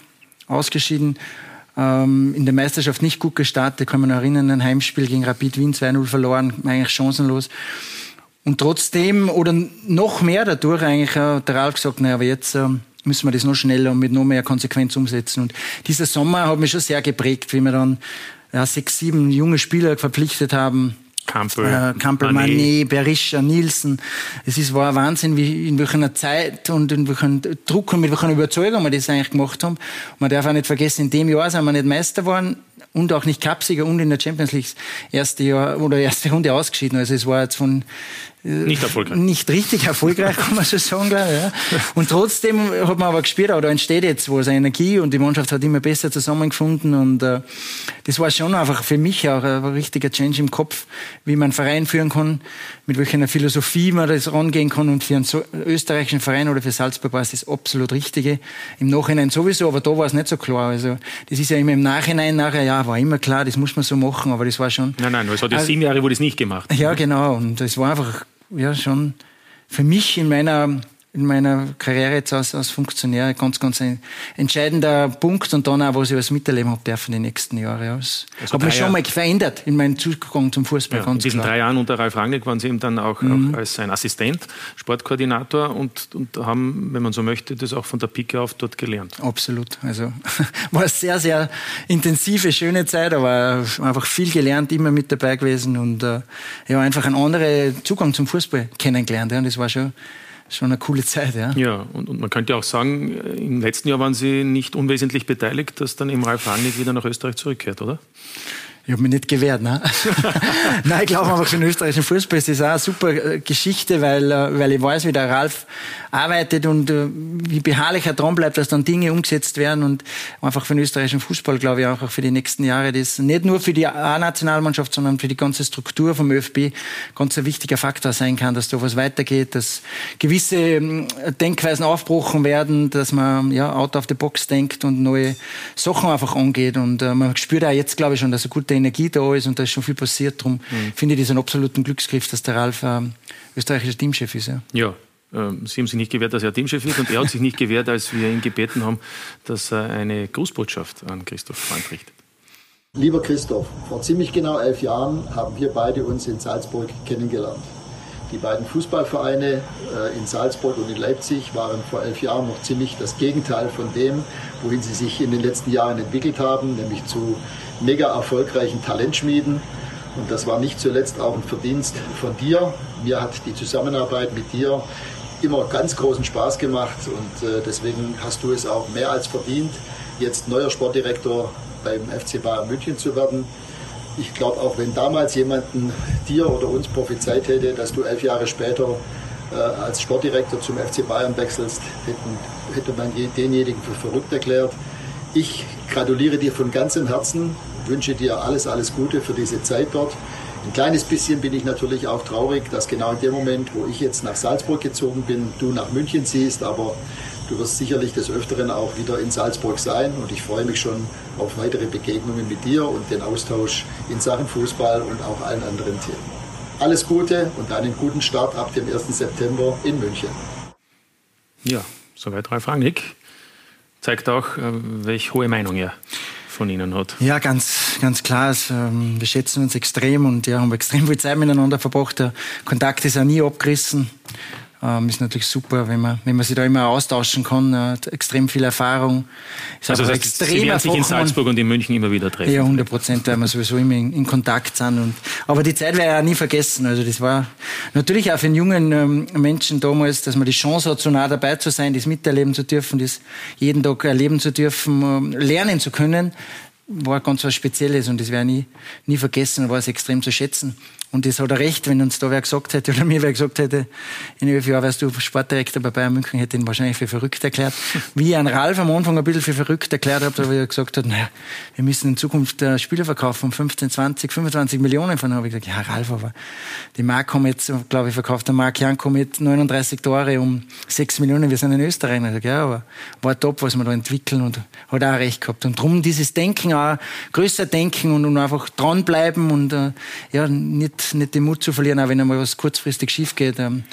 ausgeschieden. Ähm, in der Meisterschaft nicht gut gestartet. Kann mich noch erinnern, ein Heimspiel gegen Rapid Wien 2-0 verloren, eigentlich chancenlos. Und trotzdem, oder noch mehr dadurch eigentlich, hat der Ralf gesagt, naja, aber jetzt äh, müssen wir das noch schneller und mit noch mehr Konsequenz umsetzen. Und dieser Sommer hat mich schon sehr geprägt, wie wir dann ja, sechs, sieben junge Spieler verpflichtet haben, Campbell, äh, Manet, Manet Berisha, Nielsen. Es ist, war ein Wahnsinn, wie, in welcher Zeit und in welchem Druck und mit welcher Überzeugung wir das eigentlich gemacht haben. Man darf auch nicht vergessen, in dem Jahr sind wir nicht Meister geworden und auch nicht Cupsieger und in der Champions League erste Jahr oder erste Runde ausgeschieden. Also es war jetzt von nicht erfolgreich. Nicht richtig erfolgreich, kann man so sagen, glaube ich. Ja. Und trotzdem hat man aber gespürt, da entsteht jetzt was, Energie und die Mannschaft hat immer besser zusammengefunden und äh, das war schon einfach für mich auch ein, richtiger Change im Kopf, wie man einen Verein führen kann, mit welcher Philosophie man das rangehen kann und für einen so, österreichischen Verein oder für Salzburg war es das absolut Richtige. Im Nachhinein sowieso, aber da war es nicht so klar. Also das ist ja immer im Nachhinein nachher, ja, war immer klar, das muss man so machen, aber das war schon... Nein, nein, es hat ja also, sieben Jahre, wo das nicht gemacht. Ja, genau und es war einfach ja schon. Für mich in meiner in meiner Karriere jetzt als, als Funktionär ganz, ganz ein entscheidender Punkt und dann auch, was ich als miterleben habe dürfen die nächsten Jahre. Es also hat mich schon mal verändert in meinem Zugang zum Fußball. Ja, in diesen klar. drei Jahren unter Ralf Rangnick waren Sie eben dann auch, mhm. auch als ein Assistent, Sportkoordinator und, und haben, wenn man so möchte, das auch von der Pike auf dort gelernt. Absolut. Also war eine sehr, sehr intensive, schöne Zeit, aber einfach viel gelernt, immer mit dabei gewesen und äh, ja, einfach einen anderen Zugang zum Fußball kennengelernt. Ja, und das war schon schon eine coole Zeit. Ja, ja und, und man könnte auch sagen, im letzten Jahr waren Sie nicht unwesentlich beteiligt, dass dann eben Ralf Rangnick wieder nach Österreich zurückkehrt, oder? Ich habe mich nicht gewehrt, ne? Nein, ich glaube einfach für den österreichischen Fußball ist das auch eine super äh, Geschichte, weil, äh, weil ich weiß, wie der Ralf arbeitet und äh, wie beharrlich er dran bleibt, dass dann Dinge umgesetzt werden und einfach für den österreichischen Fußball, glaube ich, auch für die nächsten Jahre, das nicht nur für die A-Nationalmannschaft, sondern für die ganze Struktur vom ÖFB ganz ein wichtiger Faktor sein kann, dass da was weitergeht, dass gewisse ähm, Denkweisen aufgebrochen werden, dass man ja out of the box denkt und neue Sachen einfach angeht und man spürt auch jetzt, glaube ich, schon, dass er Energie da ist und da ist schon viel passiert. Darum mhm. finde ich das einen absoluten Glücksgriff, dass der Ralf ähm, österreichischer Teamchef ist. Ja. ja. Ähm, Sie haben sich nicht gewehrt, dass er Teamchef ist und er hat sich nicht gewehrt, als wir ihn gebeten haben, dass er eine Grußbotschaft an Christoph Freund richtet. Lieber Christoph, vor ziemlich genau elf Jahren haben wir beide uns in Salzburg kennengelernt. Die beiden Fußballvereine äh, in Salzburg und in Leipzig waren vor elf Jahren noch ziemlich das Gegenteil von dem, wohin sie sich in den letzten Jahren entwickelt haben, nämlich zu mega erfolgreichen Talentschmieden. Und das war nicht zuletzt auch ein Verdienst von dir. Mir hat die Zusammenarbeit mit dir immer ganz großen Spaß gemacht und äh, deswegen hast du es auch mehr als verdient, jetzt neuer Sportdirektor beim FC Bayern München zu werden. Ich glaube, auch wenn damals jemanden dir oder uns prophezeit hätte, dass du elf Jahre später äh, als Sportdirektor zum FC Bayern wechselst, hätten, hätte man denjenigen für verrückt erklärt. Ich gratuliere dir von ganzem Herzen, wünsche dir alles, alles Gute für diese Zeit dort. Ein kleines bisschen bin ich natürlich auch traurig, dass genau in dem Moment, wo ich jetzt nach Salzburg gezogen bin, du nach München ziehst, aber du wirst sicherlich des Öfteren auch wieder in Salzburg sein und ich freue mich schon auf weitere Begegnungen mit dir und den Austausch in Sachen Fußball und auch allen anderen Themen. Alles Gute und einen guten Start ab dem 1. September in München. Ja, soweit Ralf Rangnick zeigt auch, äh, welche hohe Meinung er von Ihnen hat. Ja, ganz, ganz klar. Also, wir schätzen uns extrem und ja, haben extrem viel Zeit miteinander verbracht. Der Kontakt ist auch nie abgerissen. Ähm, ist natürlich super, wenn man, wenn man sich da immer austauschen kann. Er hat extrem viel Erfahrung. Ist also das heißt, extrem Sie werden sich in Salzburg und in München immer wieder treffen? Ja, 100 Prozent, weil wir sowieso immer in, in, Kontakt sind. Und, aber die Zeit werde ich auch nie vergessen. Also das war natürlich auch für einen jungen ähm, Menschen damals, dass man die Chance hat, so nah dabei zu sein, das miterleben zu dürfen, das jeden Tag erleben zu dürfen, ähm, lernen zu können war ganz was Spezielles und das werde ich nie, nie vergessen, war es extrem zu schätzen. Und das hat er recht, wenn uns da wer gesagt hätte, oder mir wer gesagt hätte, in elf Jahren wärst du Sportdirektor bei Bayern München, hätte ihn wahrscheinlich für verrückt erklärt. Wie ich an Ralf am Anfang ein bisschen für verrückt erklärt habe, weil er gesagt hat, naja, wir müssen in Zukunft Spieler verkaufen, 15, 20, 25 Millionen von. habe ich gesagt, ja, Ralf, aber die Mark haben jetzt, glaube ich, verkauft der Mark Janko mit 39 Tore um 6 Millionen, wir sind in Österreich. Ich sage, ja, aber war top, was wir da entwickeln und hat auch recht gehabt. Und darum dieses Denken auch, größer denken und, und einfach dranbleiben und äh, ja, nicht nicht, den Mut zu verlieren, auch wenn einmal was kurzfristig schief geht. Ähm,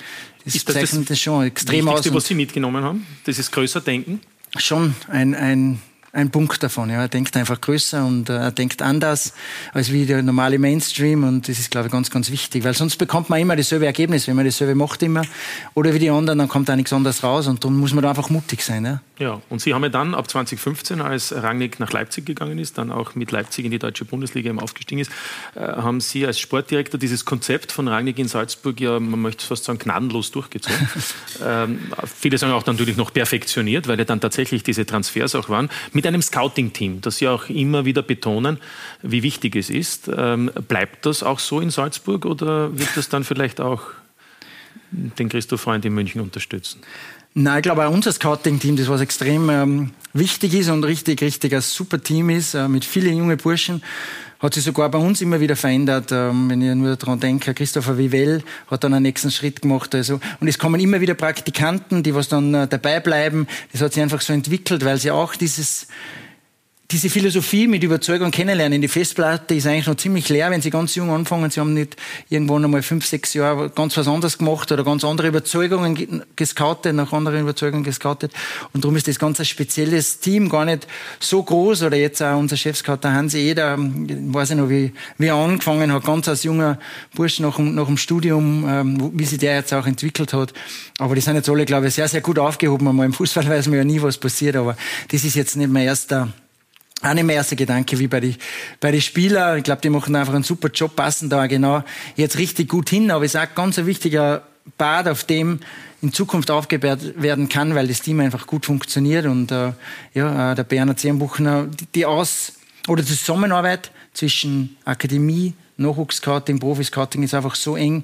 das ist das zeichnet das schon extrem aus. was Sie mitgenommen haben? Das ist größer Denken? Schon ein, ein ein Punkt davon. Ja. Er denkt einfach größer und äh, er denkt anders als wie der normale Mainstream und das ist, glaube ich, ganz, ganz wichtig, weil sonst bekommt man immer dasselbe Ergebnis, wenn man dasselbe macht immer oder wie die anderen, dann kommt da nichts anderes raus und darum muss man da einfach mutig sein. Ja. Ja, und Sie haben ja dann ab 2015, als Rangnick nach Leipzig gegangen ist, dann auch mit Leipzig in die deutsche Bundesliga eben aufgestiegen ist, äh, haben Sie als Sportdirektor dieses Konzept von Rangnick in Salzburg ja, man möchte fast sagen, gnadenlos durchgezogen. ähm, viele sagen auch natürlich noch perfektioniert, weil ja dann tatsächlich diese Transfers auch waren. Mit einem Scouting-Team, das Sie auch immer wieder betonen, wie wichtig es ist. Ähm, bleibt das auch so in Salzburg oder wird das dann vielleicht auch den Christoph Freund in München unterstützen? Nein, ich glaube unser Scouting-Team, das was extrem ähm, wichtig ist und richtig, richtig ein super Team ist, äh, mit vielen jungen Burschen, hat sich sogar bei uns immer wieder verändert. Ähm, wenn ich nur daran denke, Christopher Vivell hat dann einen nächsten Schritt gemacht. Also, und es kommen immer wieder Praktikanten, die was dann äh, dabei bleiben. Das hat sich einfach so entwickelt, weil sie auch dieses diese Philosophie mit Überzeugung kennenlernen. Die Festplatte ist eigentlich noch ziemlich leer, wenn Sie ganz jung anfangen. Sie haben nicht irgendwann einmal fünf, sechs Jahre ganz was anderes gemacht oder ganz andere Überzeugungen gescoutet, nach anderen Überzeugungen gescoutet. Und darum ist das ganz ein spezielles Team, gar nicht so groß. Oder jetzt auch unser Chefscout, der Hansi Eder, weiß ich noch, wie, wie er angefangen hat, ganz als junger Bursch nach, nach dem Studium, ähm, wie sich der jetzt auch entwickelt hat. Aber die sind jetzt alle, glaube ich, sehr, sehr gut aufgehoben. Einmal im Fußball weiß man ja nie, was passiert, aber das ist jetzt nicht mein erster auch nicht mehr erster Gedanke wie bei den bei die Spielern. Ich glaube, die machen einfach einen super Job, passen da genau jetzt richtig gut hin. Aber es ist auch ganz ein wichtiger Bad, auf dem in Zukunft aufgebaut werden kann, weil das Team einfach gut funktioniert. Und äh, ja, äh, der Berner Zehrenbuchner, die, die Aus- oder Zusammenarbeit zwischen Akademie, Nachwuchsscouting, Profi-Scouting ist einfach so eng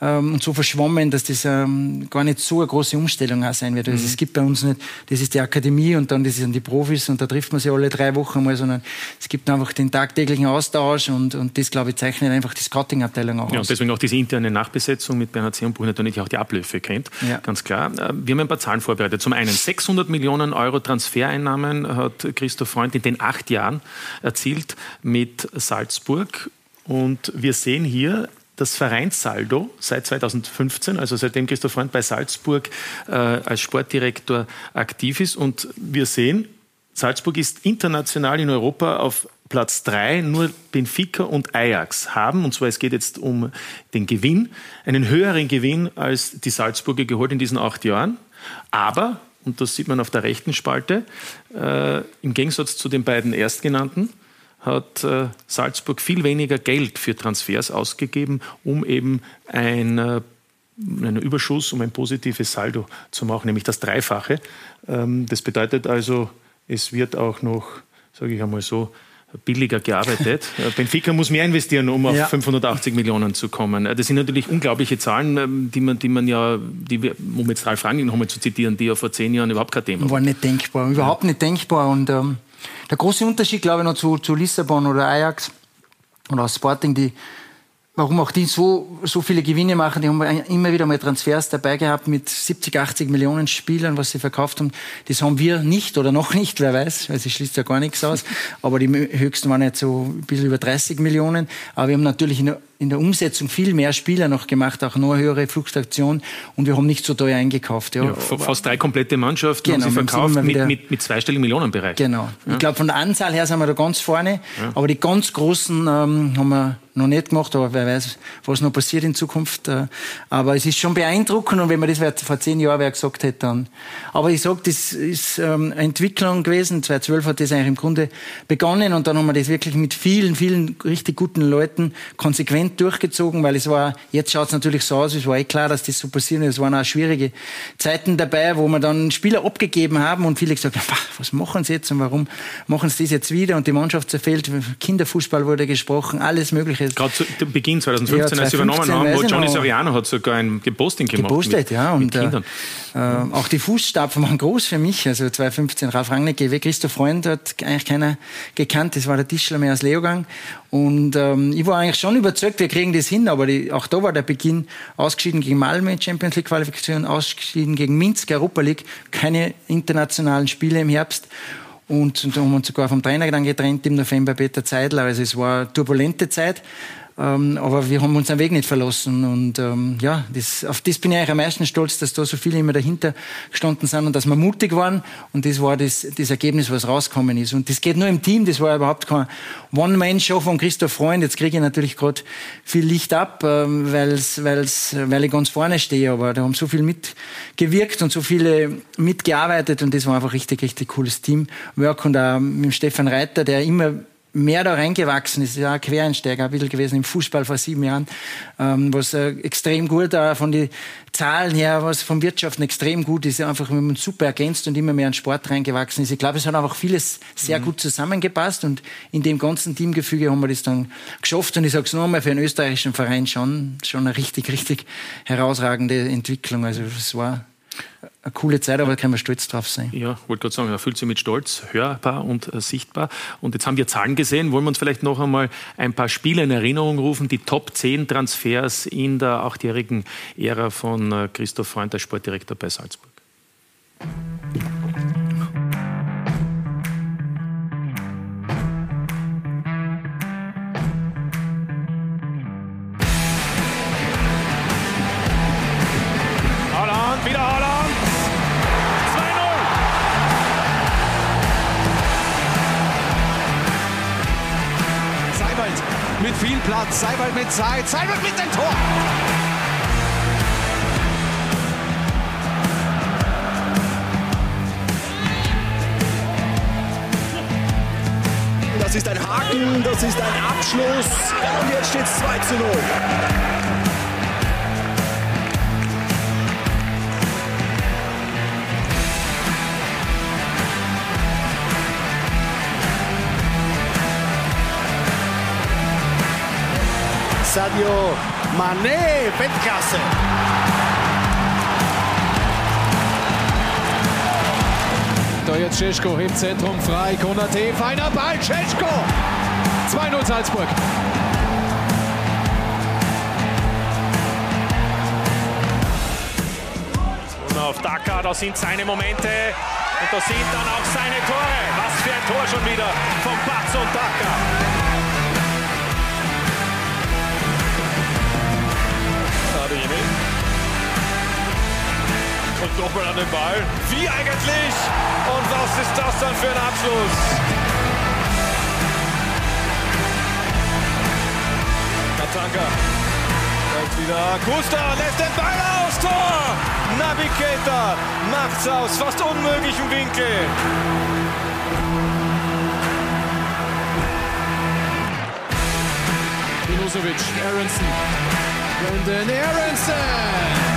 ähm, und so verschwommen, dass das ähm, gar nicht so eine große Umstellung auch sein wird. Also mhm. Es gibt bei uns nicht, das ist die Akademie und dann das sind die Profis und da trifft man sich alle drei Wochen mal, sondern es gibt einfach den tagtäglichen Austausch und, und das, glaube ich, zeichnet einfach die Scouting-Abteilung auch ja, aus. Und deswegen auch diese interne Nachbesetzung mit Bernhard Seerenbuch natürlich auch die Abläufe kennt, ja. ganz klar. Äh, wir haben ein paar Zahlen vorbereitet. Zum einen 600 Millionen Euro Transfereinnahmen hat Christoph Freund in den acht Jahren erzielt mit Salzburg und wir sehen hier das Vereinssaldo seit 2015, also seitdem Christoph Freund bei Salzburg äh, als Sportdirektor aktiv ist. Und wir sehen, Salzburg ist international in Europa auf Platz drei. Nur Benfica und Ajax haben, und zwar es geht jetzt um den Gewinn, einen höheren Gewinn als die Salzburger geholt in diesen acht Jahren. Aber, und das sieht man auf der rechten Spalte, äh, im Gegensatz zu den beiden Erstgenannten, hat äh, Salzburg viel weniger Geld für Transfers ausgegeben, um eben ein, äh, einen Überschuss, um ein positives Saldo zu machen, nämlich das Dreifache. Ähm, das bedeutet also, es wird auch noch, sage ich einmal so, billiger gearbeitet. Äh, Benfica muss mehr investieren, um auf ja. 580 Millionen zu kommen. Das sind natürlich unglaubliche Zahlen, ähm, die man, die man ja, die wir, um jetzt Ralf Rangnick nochmal zu zitieren, die ja vor zehn Jahren überhaupt kein Thema war. War nicht denkbar, überhaupt nicht denkbar. Und ähm, der große Unterschied, glaube ich, noch zu, zu Lissabon oder Ajax oder Sporting, die, warum auch die so, so viele Gewinne machen, die haben immer wieder mal Transfers dabei gehabt mit 70, 80 Millionen Spielern, was sie verkauft haben. Das haben wir nicht oder noch nicht, wer weiß, weil sie schließt ja gar nichts aus. Aber die höchsten waren jetzt so ein bisschen über 30 Millionen. Aber wir haben natürlich in der in der Umsetzung viel mehr Spieler noch gemacht, auch noch höhere Fluktuation und wir haben nicht so teuer eingekauft. Ja. ja fast drei komplette Mannschaften genau, haben sie verkauft mit, mit, mit zweistelligen Millionenbereich. Genau. Ja. Ich glaube, von der Anzahl her sind wir da ganz vorne, ja. aber die ganz großen ähm, haben wir noch nicht gemacht, aber wer weiß, was noch passiert in Zukunft. Äh, aber es ist schon beeindruckend und wenn man das vor zehn Jahren wer gesagt hätte, dann. Aber ich sage, das ist ähm, eine Entwicklung gewesen. 2012 hat das eigentlich im Grunde begonnen und dann haben wir das wirklich mit vielen, vielen richtig guten Leuten konsequent durchgezogen, weil es war, jetzt schaut es natürlich so aus, es war eh klar, dass das so passiert Es waren auch schwierige Zeiten dabei, wo wir dann Spieler abgegeben haben und viele gesagt haben, was machen sie jetzt und warum machen sie das jetzt wieder und die Mannschaft zerfällt, Kinderfußball wurde gesprochen, alles mögliche. Gerade zu Beginn 2015, ja, 2015 als sie übernommen haben, wo Johnny Soriano hat sogar ein Posting gemacht. Gepostet, mit, ja. Und äh, äh, auch die Fußstapfen waren groß für mich. Also 2015, Ralf Rangnick, weg, Christoph Freund hat eigentlich keiner gekannt. Das war der Tischler mehr als Leogang. Und ähm, ich war eigentlich schon überzeugt, wir kriegen das hin, aber die, auch da war der Beginn ausgeschieden gegen Malmö, Champions League Qualifikation, ausgeschieden gegen Minsk, Europa League, keine internationalen Spiele im Herbst. Und, und haben uns sogar vom Trainer dann getrennt im November, Peter Zeidler. Also es war eine turbulente Zeit. Ähm, aber wir haben unseren Weg nicht verlassen. Und ähm, ja, das, auf das bin ich eigentlich am meisten stolz, dass da so viele immer dahinter gestanden sind und dass wir mutig waren. Und das war das, das Ergebnis, was rausgekommen ist. Und das geht nur im Team, das war überhaupt kein One-Man-Show von Christoph Freund. Jetzt kriege ich natürlich gerade viel Licht ab, ähm, weil's, weil's, weil ich ganz vorne stehe. Aber da haben so viel mitgewirkt und so viele mitgearbeitet und das war einfach richtig, richtig cooles Teamwork. Und auch mit Stefan Reiter, der immer mehr da reingewachsen ist. Ja, Quereinsteiger ein bisschen gewesen im Fußball vor sieben Jahren, ähm, was äh, extrem gut äh, von den Zahlen her, was vom Wirtschaften extrem gut ist, einfach mit super ergänzt und immer mehr in Sport reingewachsen ist. Ich glaube, es hat einfach vieles sehr mhm. gut zusammengepasst und in dem ganzen Teamgefüge haben wir das dann geschafft und ich sage es einmal, für einen österreichischen Verein schon, schon eine richtig, richtig herausragende Entwicklung. Also es war eine coole Zeit, aber da können wir stolz drauf sein. Ja, wollte gerade sagen, er fühlt sich mit Stolz hörbar und äh, sichtbar. Und jetzt haben wir Zahlen gesehen. Wollen wir uns vielleicht noch einmal ein paar Spiele in Erinnerung rufen? Die Top 10 Transfers in der achtjährigen Ära von äh, Christoph Freund, der Sportdirektor bei Salzburg. Platz. Seiwald mit Zeit. Seiwald mit dem Tor. Das ist ein Haken, das ist ein Abschluss. Und jetzt steht es 2 zu 0. Sadio Mané, Weltklasse. Da jetzt Cesko im Zentrum frei. Konate, feiner Ball, Cesko. 2-0 Salzburg. Und auf Dakar, da sind seine Momente. Und da sind dann auch seine Tore. Was für ein Tor schon wieder von Batz und Dakar. Nochmal an den Ball. Wie eigentlich? Und was ist das dann für ein Abschluss? Katanka. Steigt wieder. Kusta lässt den Ball aus. Tor. Nabi Keita macht's aus fast unmöglichen Winkel. Milosevic, Aronson. Brandon Aronson.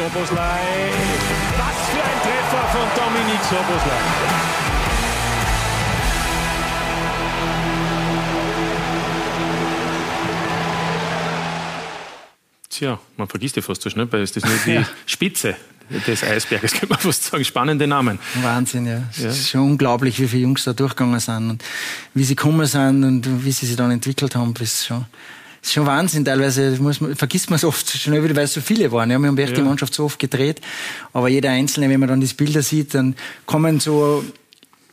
Soboslai. Was für ein Treffer von Dominik Soboslai. Tja, man vergisst ja fast so schnell, weil es ist nur die ja. Spitze des Eisberges, kann man fast sagen. Spannende Namen. Wahnsinn, ja. Es ja. ist schon unglaublich, wie viele Jungs da durchgegangen sind und wie sie gekommen sind und wie sie sich dann entwickelt haben. Das ist schon ist schon Wahnsinn. Teilweise muss man, vergisst man es oft schnell wieder, weil es so viele waren. Ja, wir haben echt ja. die Mannschaft so oft gedreht. Aber jeder Einzelne, wenn man dann diese Bilder sieht, dann kommen so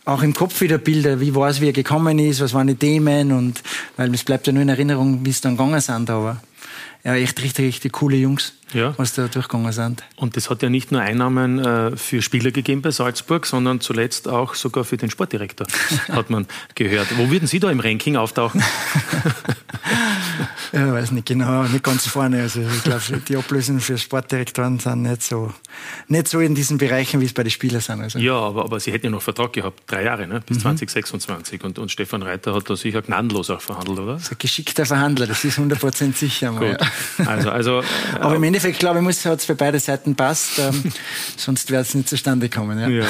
auch im Kopf wieder Bilder, wie war es, wie er gekommen ist, was waren die Themen und, weil es bleibt ja nur in Erinnerung, wie es dann gegangen sind, aber ja, echt richtig, richtig coole Jungs, ja. was da durchgegangen sind. Und das hat ja nicht nur Einnahmen äh, für Spieler gegeben bei Salzburg, sondern zuletzt auch sogar für den Sportdirektor, hat man gehört. Wo würden Sie da im Ranking auftauchen? ja, weiß nicht genau, nicht ganz vorne. Also ich glaube, die Ablösungen für Sportdirektoren sind nicht so, nicht so in diesen Bereichen, wie es bei den Spielern sind. Also. Ja, aber, aber Sie hätten ja noch Vertrag gehabt, drei Jahre, ne? bis mhm. 2026. Und, und Stefan Reiter hat da sicher gnadenlos auch verhandelt, oder? Das ist ein geschickter Verhandler, das ist 100% sicher. Mal, Gut. Also, also, Aber im Endeffekt, glaube ich, hat es für beide Seiten passt, ähm, sonst wäre es nicht zustande kommen. Ja, ja, ja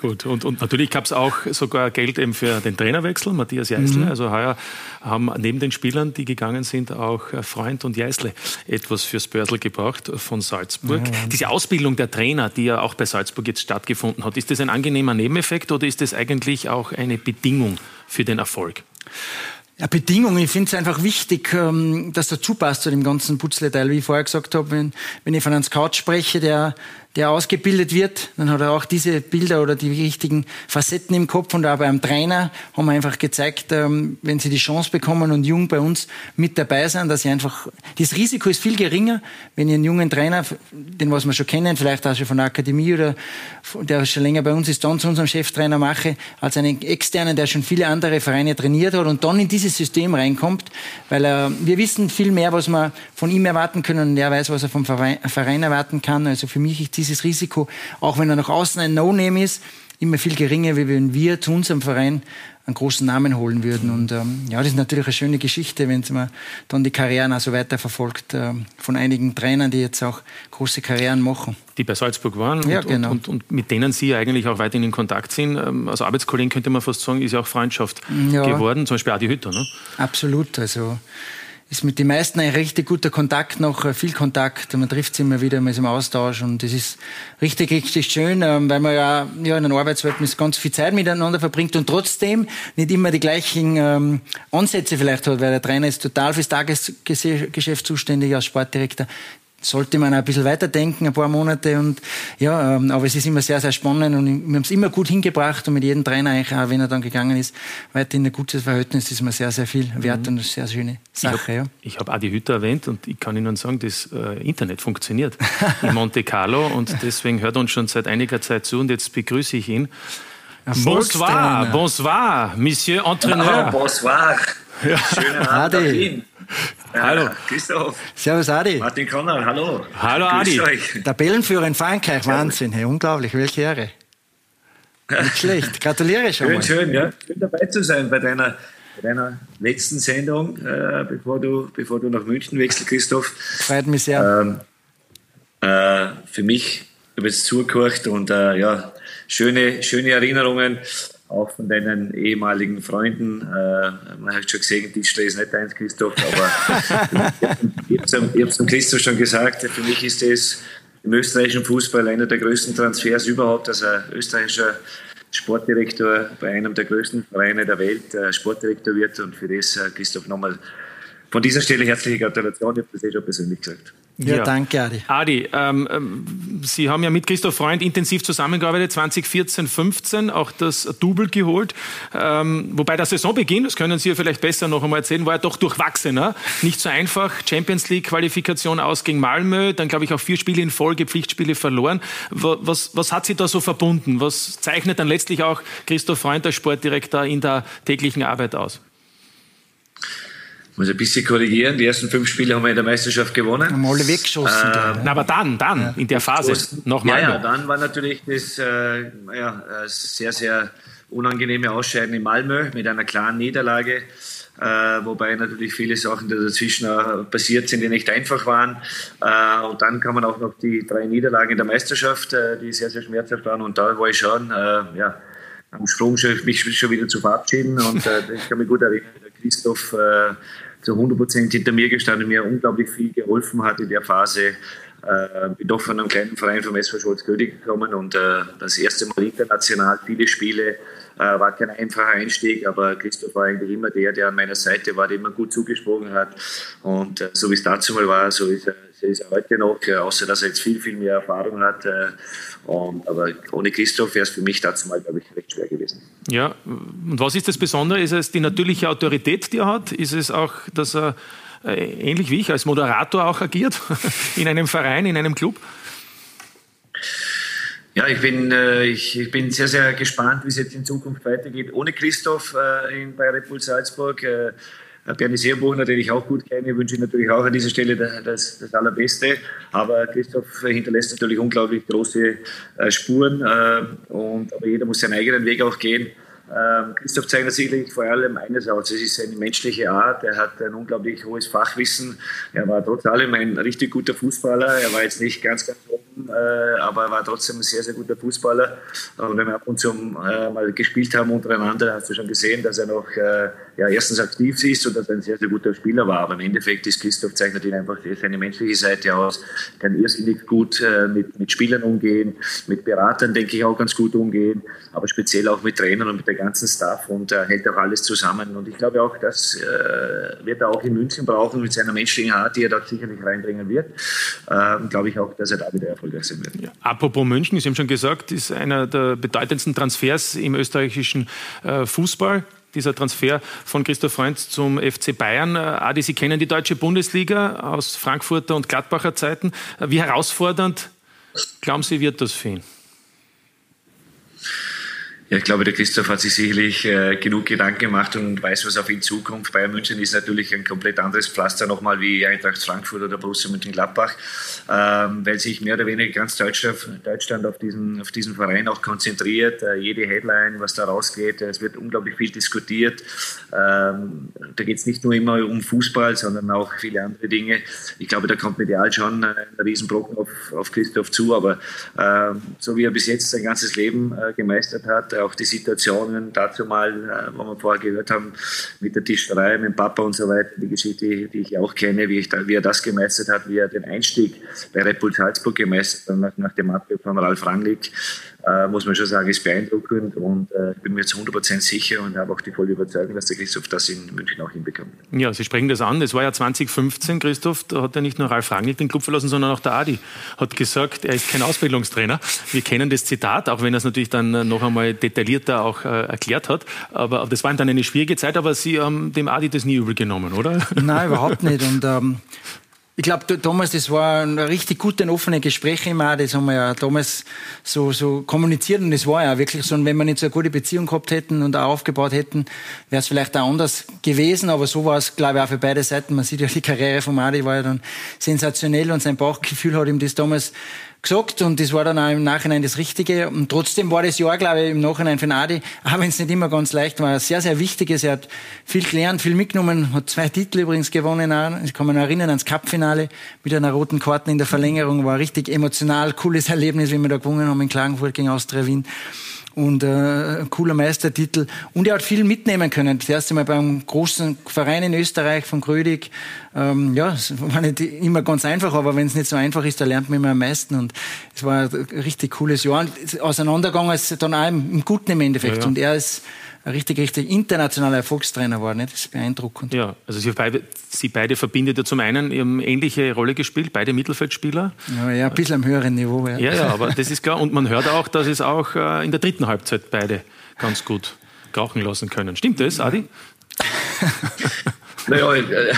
gut. Und, und natürlich gab es auch sogar Geld eben für den Trainerwechsel, Matthias Jeißle. Mhm. Also heuer haben neben den Spielern, die gegangen sind, auch Freund und Jeißle etwas fürs Börsel gebracht von Salzburg. Ja, Diese Ausbildung der Trainer, die ja auch bei Salzburg jetzt stattgefunden hat, ist das ein angenehmer Nebeneffekt oder ist das eigentlich auch eine Bedingung für den Erfolg? Ja, Bedingung. Ich finde es einfach wichtig, ähm, dass dazu passt zu dem ganzen Putzleteil. Wie ich vorher gesagt habe, wenn, wenn ich von einem Scout spreche, der der ausgebildet wird, dann hat er auch diese Bilder oder die richtigen Facetten im Kopf. Und auch beim Trainer haben wir einfach gezeigt, ähm, wenn sie die Chance bekommen und jung bei uns mit dabei sind, dass sie einfach, das Risiko ist viel geringer, wenn ihr einen jungen Trainer, den was wir schon kennen, vielleicht auch schon von der Akademie oder der schon länger bei uns ist, dann zu unserem Cheftrainer mache, als einen externen, der schon viele andere Vereine trainiert hat und dann in dieses System reinkommt, weil er, wir wissen viel mehr, was wir von ihm erwarten können und er weiß, was er vom Verein erwarten kann. Also für mich ist dieses Risiko, auch wenn er nach außen ein No-Name ist, immer viel geringer, wie wenn wir zu unserem Verein einen großen Namen holen würden. Und ähm, ja, das ist natürlich eine schöne Geschichte, wenn man dann die Karrieren auch so weiter verfolgt ähm, von einigen Trainern, die jetzt auch große Karrieren machen. Die bei Salzburg waren ja, und, genau. und, und, mit denen Sie eigentlich auch weiterhin in Kontakt sind. Ähm, als Arbeitskollegen könnte man fast sagen, ist ja auch Freundschaft ja. geworden, zum Beispiel Adi Hütter. Ne? Absolut, also ist mit den meisten ein richtig guter Kontakt noch, äh, viel Kontakt. Man trifft sich immer wieder, man ist im Austausch und das ist richtig, richtig schön, ähm, weil man ja, ja in einer Arbeitswelt ganz viel Zeit miteinander verbringt und trotzdem nicht immer die gleichen ähm, Ansätze vielleicht hat, weil der Trainer ist total fürs Tagesgeschäft zuständig als Sportdirektor sollte man ein bisschen weiterdenken, ein paar Monate. Und ja, ähm, aber es ist immer sehr, sehr spannend und wir haben es immer gut hingebracht und mit jedem Trainer eigentlich, auch wenn er dann gegangen ist, weiterhin ein gutes Verhältnis. Ist mir sehr, sehr viel wert mhm. und eine sehr schöne Sache. Ich habe ja. hab Adi Hütter erwähnt und ich kann Ihnen sagen, das äh, Internet funktioniert in Monte Carlo und deswegen hört er uns schon seit einiger Zeit zu und jetzt begrüße ich ihn. Bonsoir, bonsoir, Monsieur Entraîneur. Oh, bonsoir. Ja. Schönen Abend Adi. Ja, hallo. Christoph. Servus Adi. Martin Konrad, hallo. Hallo Adi. Tabellenführer in Frankreich, Wahnsinn. Hey, unglaublich, welche Ehre. Nicht schlecht. Gratuliere schon schön, mal. Schön, ja. Schön dabei zu sein bei deiner, bei deiner letzten Sendung, äh, bevor, du, bevor du nach München wechselst, Christoph. Freut mich sehr. Ähm, äh, für mich, ich habe jetzt zugehört und äh, ja, schöne, schöne Erinnerungen auch von deinen ehemaligen Freunden. Äh, man hat schon gesehen, Tischler ist nicht eins, Christoph, aber ich habe es Christoph schon gesagt, für mich ist es im österreichischen Fußball einer der größten Transfers überhaupt, dass ein österreichischer Sportdirektor bei einem der größten Vereine der Welt äh, Sportdirektor wird und für das, äh, Christoph, nochmal von dieser Stelle herzliche Gratulation, ich habe das eh schon persönlich gesagt. Ja, ja, danke, Adi. Adi, ähm, ähm, Sie haben ja mit Christoph Freund intensiv zusammengearbeitet, 2014, 15 auch das Double geholt. Ähm, wobei der Saisonbeginn, das können Sie ja vielleicht besser noch einmal erzählen, war ja doch durchwachsener. Nicht so einfach. Champions League Qualifikation aus gegen Malmö, dann glaube ich auch vier Spiele in Folge, Pflichtspiele verloren. Was, was hat Sie da so verbunden? Was zeichnet dann letztlich auch Christoph Freund als Sportdirektor in der täglichen Arbeit aus? Muss ein bisschen korrigieren. Die ersten fünf Spiele haben wir in der Meisterschaft gewonnen. Haben alle weggeschossen. Ähm, aber dann, dann, ja. in der Phase nochmal. Ja, ja, dann war natürlich das äh, ja, sehr, sehr unangenehme Ausscheiden in Malmö mit einer klaren Niederlage. Äh, wobei natürlich viele Sachen dazwischen äh, passiert sind, die nicht einfach waren. Äh, und dann kann man auch noch die drei Niederlagen in der Meisterschaft, äh, die sehr, sehr schmerzhaft waren. Und da war ich schon, äh, ja, am Sprung mich schon wieder zu verabschieden. Und ich kann mich gut erinnern, der Christoph zu 100 Prozent hinter mir gestanden, mir unglaublich viel geholfen hat in der Phase. Äh, bin doch von einem kleinen Verein vom SV Scholz König gekommen und äh, das erste Mal international, viele Spiele, äh, war kein einfacher Einstieg, aber Christoph war eigentlich immer der, der an meiner Seite war, der immer gut zugesprochen hat. Und äh, so wie es dazu mal war, so ist er, so ist er heute noch, außer dass er jetzt viel, viel mehr Erfahrung hat. Äh, und, aber ohne Christoph wäre es für mich dazu mal, glaube ich, recht schwer gewesen. Ja, und was ist das Besondere? Ist es die natürliche Autorität, die er hat? Ist es auch, dass er äh, ähnlich wie ich als Moderator auch agiert in einem Verein, in einem Club? Ja, ich bin, äh, ich, ich, bin sehr, sehr gespannt, wie es jetzt in Zukunft weitergeht. Ohne Christoph in, bei Red Bull Salzburg. Äh, Bernie Seerbuchner, den ich auch gut kenne, wünsche ich natürlich auch an dieser Stelle das, das Allerbeste. Aber Christoph hinterlässt natürlich unglaublich große äh, Spuren. Äh, und, aber jeder muss seinen eigenen Weg auch gehen. Ähm, Christoph zeichnet sicherlich vor allem eines aus. Es ist seine menschliche Art. Er hat ein unglaublich hohes Fachwissen. Er war trotz allem ein richtig guter Fußballer. Er war jetzt nicht ganz, ganz oben, äh, aber er war trotzdem ein sehr, sehr guter Fußballer. Und wenn wir ab und zu mal gespielt haben untereinander, hast du schon gesehen, dass er noch ja, erstens aktiv ist und dass er ein sehr, sehr guter Spieler war. Aber im Endeffekt ist Christoph zeichnet ihn einfach seine menschliche Seite aus. Kann irrsinnig gut äh, mit, mit Spielern umgehen, mit Beratern, denke ich, auch ganz gut umgehen, aber speziell auch mit Trainern und mit der ganzen Staff und äh, hält auch alles zusammen. Und ich glaube auch, das äh, wird er auch in München brauchen mit seiner menschlichen Art, die er dort sicherlich reinbringen wird. Ähm, glaube ich auch, dass er da wieder erfolgreich sein wird. Ja, apropos München, Sie haben schon gesagt, ist einer der bedeutendsten Transfers im österreichischen äh, Fußball dieser Transfer von Christoph Freund zum FC Bayern. Äh, Adi, Sie kennen die deutsche Bundesliga aus Frankfurter und Gladbacher Zeiten. Wie herausfordernd, glauben Sie, wird das für ihn? Ja, ich glaube, der Christoph hat sich sicherlich äh, genug Gedanken gemacht und weiß, was auf ihn zukommt. Bayern München ist natürlich ein komplett anderes Pflaster nochmal wie Eintracht Frankfurt oder Borussia Mönchengladbach, ähm, weil sich mehr oder weniger ganz Deutschland, Deutschland auf, diesen, auf diesen Verein auch konzentriert. Äh, jede Headline, was da rausgeht, es wird unglaublich viel diskutiert. Ähm, da geht es nicht nur immer um Fußball, sondern auch viele andere Dinge. Ich glaube, da kommt medial schon ein Riesenbrocken auf, auf Christoph zu, aber äh, so wie er bis jetzt sein ganzes Leben äh, gemeistert hat, auch die Situationen dazu mal, äh, wo wir vorher gehört haben, mit der Tischlerei, mit dem Papa und so weiter, die Geschichte, die ich auch kenne, wie, da, wie er das gemeistert hat, wie er den Einstieg bei Red Bull Salzburg gemeistert hat, nach, nach dem Abgriff von Ralf Rangnick äh, muss man schon sagen, ist beeindruckend und äh, ich bin mir zu 100% sicher und habe auch die volle Überzeugung, dass der Christoph das in München auch hinbekommt. Ja, Sie sprechen das an. Es war ja 2015, Christoph, da hat er nicht nur Ralf Rangnick den Club verlassen, sondern auch der Adi hat gesagt, er ist kein Ausbildungstrainer. Wir kennen das Zitat, auch wenn er es natürlich dann noch einmal detaillierter auch äh, erklärt hat. Aber das war ihm dann eine schwierige Zeit, aber Sie haben dem Adi das nie übel genommen, oder? Nein, überhaupt nicht. Und ähm, ich glaube, damals, das war ein richtig gutes, offene Gespräch immer. Das haben wir ja damals so, so kommuniziert und das war ja wirklich so. Und wenn wir nicht so eine gute Beziehung gehabt hätten und auch aufgebaut hätten, wäre es vielleicht auch anders gewesen. Aber so war es, glaube ich, auch für beide Seiten. Man sieht ja, die Karriere von Adi war ja dann sensationell und sein Bauchgefühl hat ihm das damals gesagt und das war dann auch im Nachhinein das Richtige. Und trotzdem war das Jahr, glaube ich, im Nachhinein für Adi, auch wenn es nicht immer ganz leicht war, sehr, sehr wichtiges. Er hat viel gelernt, viel mitgenommen, hat zwei Titel übrigens gewonnen. Ich kann mich noch erinnern ans Cupfinale mit einer roten Karte in der Verlängerung. War richtig emotional, cooles Erlebnis, wie wir da gewonnen haben in Klagenfurt gegen Austria Wien und äh, cooler Meistertitel. Und er hat viel mitnehmen können. Das erste Mal beim großen Verein in Österreich von Grödig. Ähm, ja, es war nicht immer ganz einfach, aber wenn es nicht so einfach ist, da lernt man immer am meisten. Und es war ein richtig cooles Jahr. Und auseinandergegangen ist dann auch im, im Guten im Endeffekt. Ja, ja. Und er ist ein richtig, richtig internationaler Erfolgstrainer war. Nicht? Das ist beeindruckend. Ja, also Sie beide, Sie beide verbindet ja zum einen, Sie haben ähnliche Rolle gespielt, beide Mittelfeldspieler. Ja, ja ein bisschen am höheren Niveau. Ja. ja, ja, aber das ist klar. Und man hört auch, dass es auch äh, in der dritten Halbzeit beide ganz gut krauchen lassen können. Stimmt das, Adi? Naja, äh,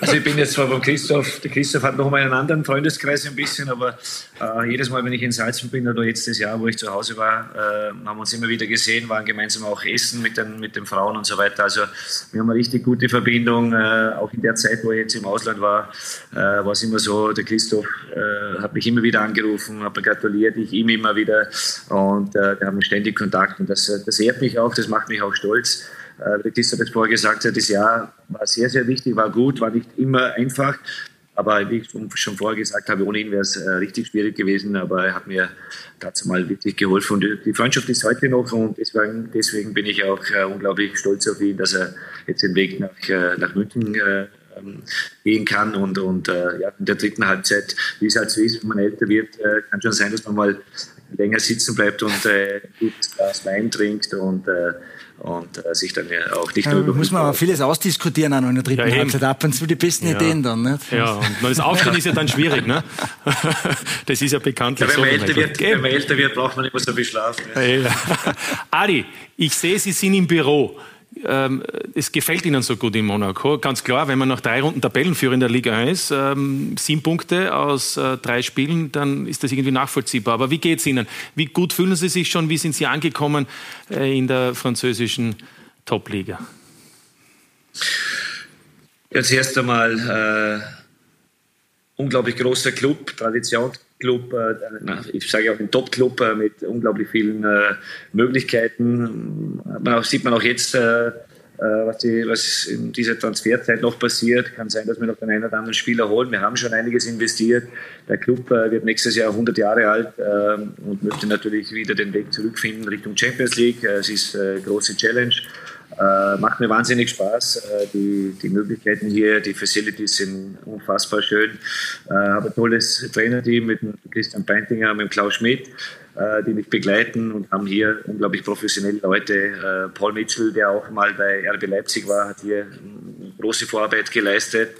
also ich bin jetzt zwar beim Christoph, der Christoph hat noch mal einen anderen Freundeskreis ein bisschen, aber äh, jedes Mal, wenn ich in Salzburg bin oder jetzt das Jahr, wo ich zu Hause war, äh, haben wir uns immer wieder gesehen, waren gemeinsam auch essen mit den, mit den Frauen und so weiter. Also wir haben eine richtig gute Verbindung. Äh, auch in der Zeit, wo ich jetzt im Ausland war, äh, war es immer so, der Christoph äh, hat mich immer wieder angerufen, hat mir gratuliert, ich ihm immer wieder und wir haben ständig Kontakt und das, das ehrt mich auch, das macht mich auch stolz wie Christoph es vorher gesagt hat, das Jahr war sehr, sehr wichtig, war gut, war nicht immer einfach. Aber wie ich schon vorher gesagt habe, ohne ihn wäre es äh, richtig schwierig gewesen. Aber er hat mir dazu mal wirklich geholfen. Und die Freundschaft ist heute noch. Und deswegen, deswegen bin ich auch äh, unglaublich stolz auf ihn, dass er jetzt den Weg nach, äh, nach München äh, ähm, gehen kann. Und, und äh, ja, in der dritten Halbzeit, wie es halt so ist, wenn man älter wird, äh, kann schon sein, dass man mal länger sitzen bleibt und äh, gut Glas Wein trinkt und und äh, sich dann ja auch nicht ja, darüber. Muss man aber vieles ausdiskutieren in der dritten ja, Halbzeit. Ab und zu die besten ja. Ideen dann. Nicht? Ja, und das Aufstehen ist ja dann schwierig. Ne? Das ist ja bekanntlich ja, wenn, man so, älter wird, wenn man älter wird, braucht man immer so viel Schlaf. Ne? Adi, ich sehe, Sie sind im Büro ähm, es gefällt Ihnen so gut in Monaco. Ganz klar, wenn man nach drei Runden Tabellenführer in der Liga 1, ähm, sieben Punkte aus äh, drei Spielen, dann ist das irgendwie nachvollziehbar. Aber wie geht es Ihnen? Wie gut fühlen Sie sich schon? Wie sind Sie angekommen äh, in der französischen Top-Liga? Ja, zuerst einmal äh, unglaublich großer Club, Tradition, Club, äh, ich sage auch ein Top-Club äh, mit unglaublich vielen äh, Möglichkeiten. Man sieht man auch jetzt, was, die, was in dieser Transferzeit noch passiert. Kann sein, dass wir noch den einen oder anderen Spieler holen. Wir haben schon einiges investiert. Der Club wird nächstes Jahr 100 Jahre alt ähm, und möchte natürlich wieder den Weg zurückfinden Richtung Champions League. Es ist eine große Challenge. Äh, macht mir wahnsinnig Spaß. Äh, die, die Möglichkeiten hier, die Facilities sind unfassbar schön. Äh, habe ein tolles Trainerteam mit Christian Beintinger, mit Klaus Schmidt, äh, die mich begleiten und haben hier unglaublich professionelle Leute. Äh, Paul Mitchell, der auch mal bei RB Leipzig war, hat hier große Vorarbeit geleistet.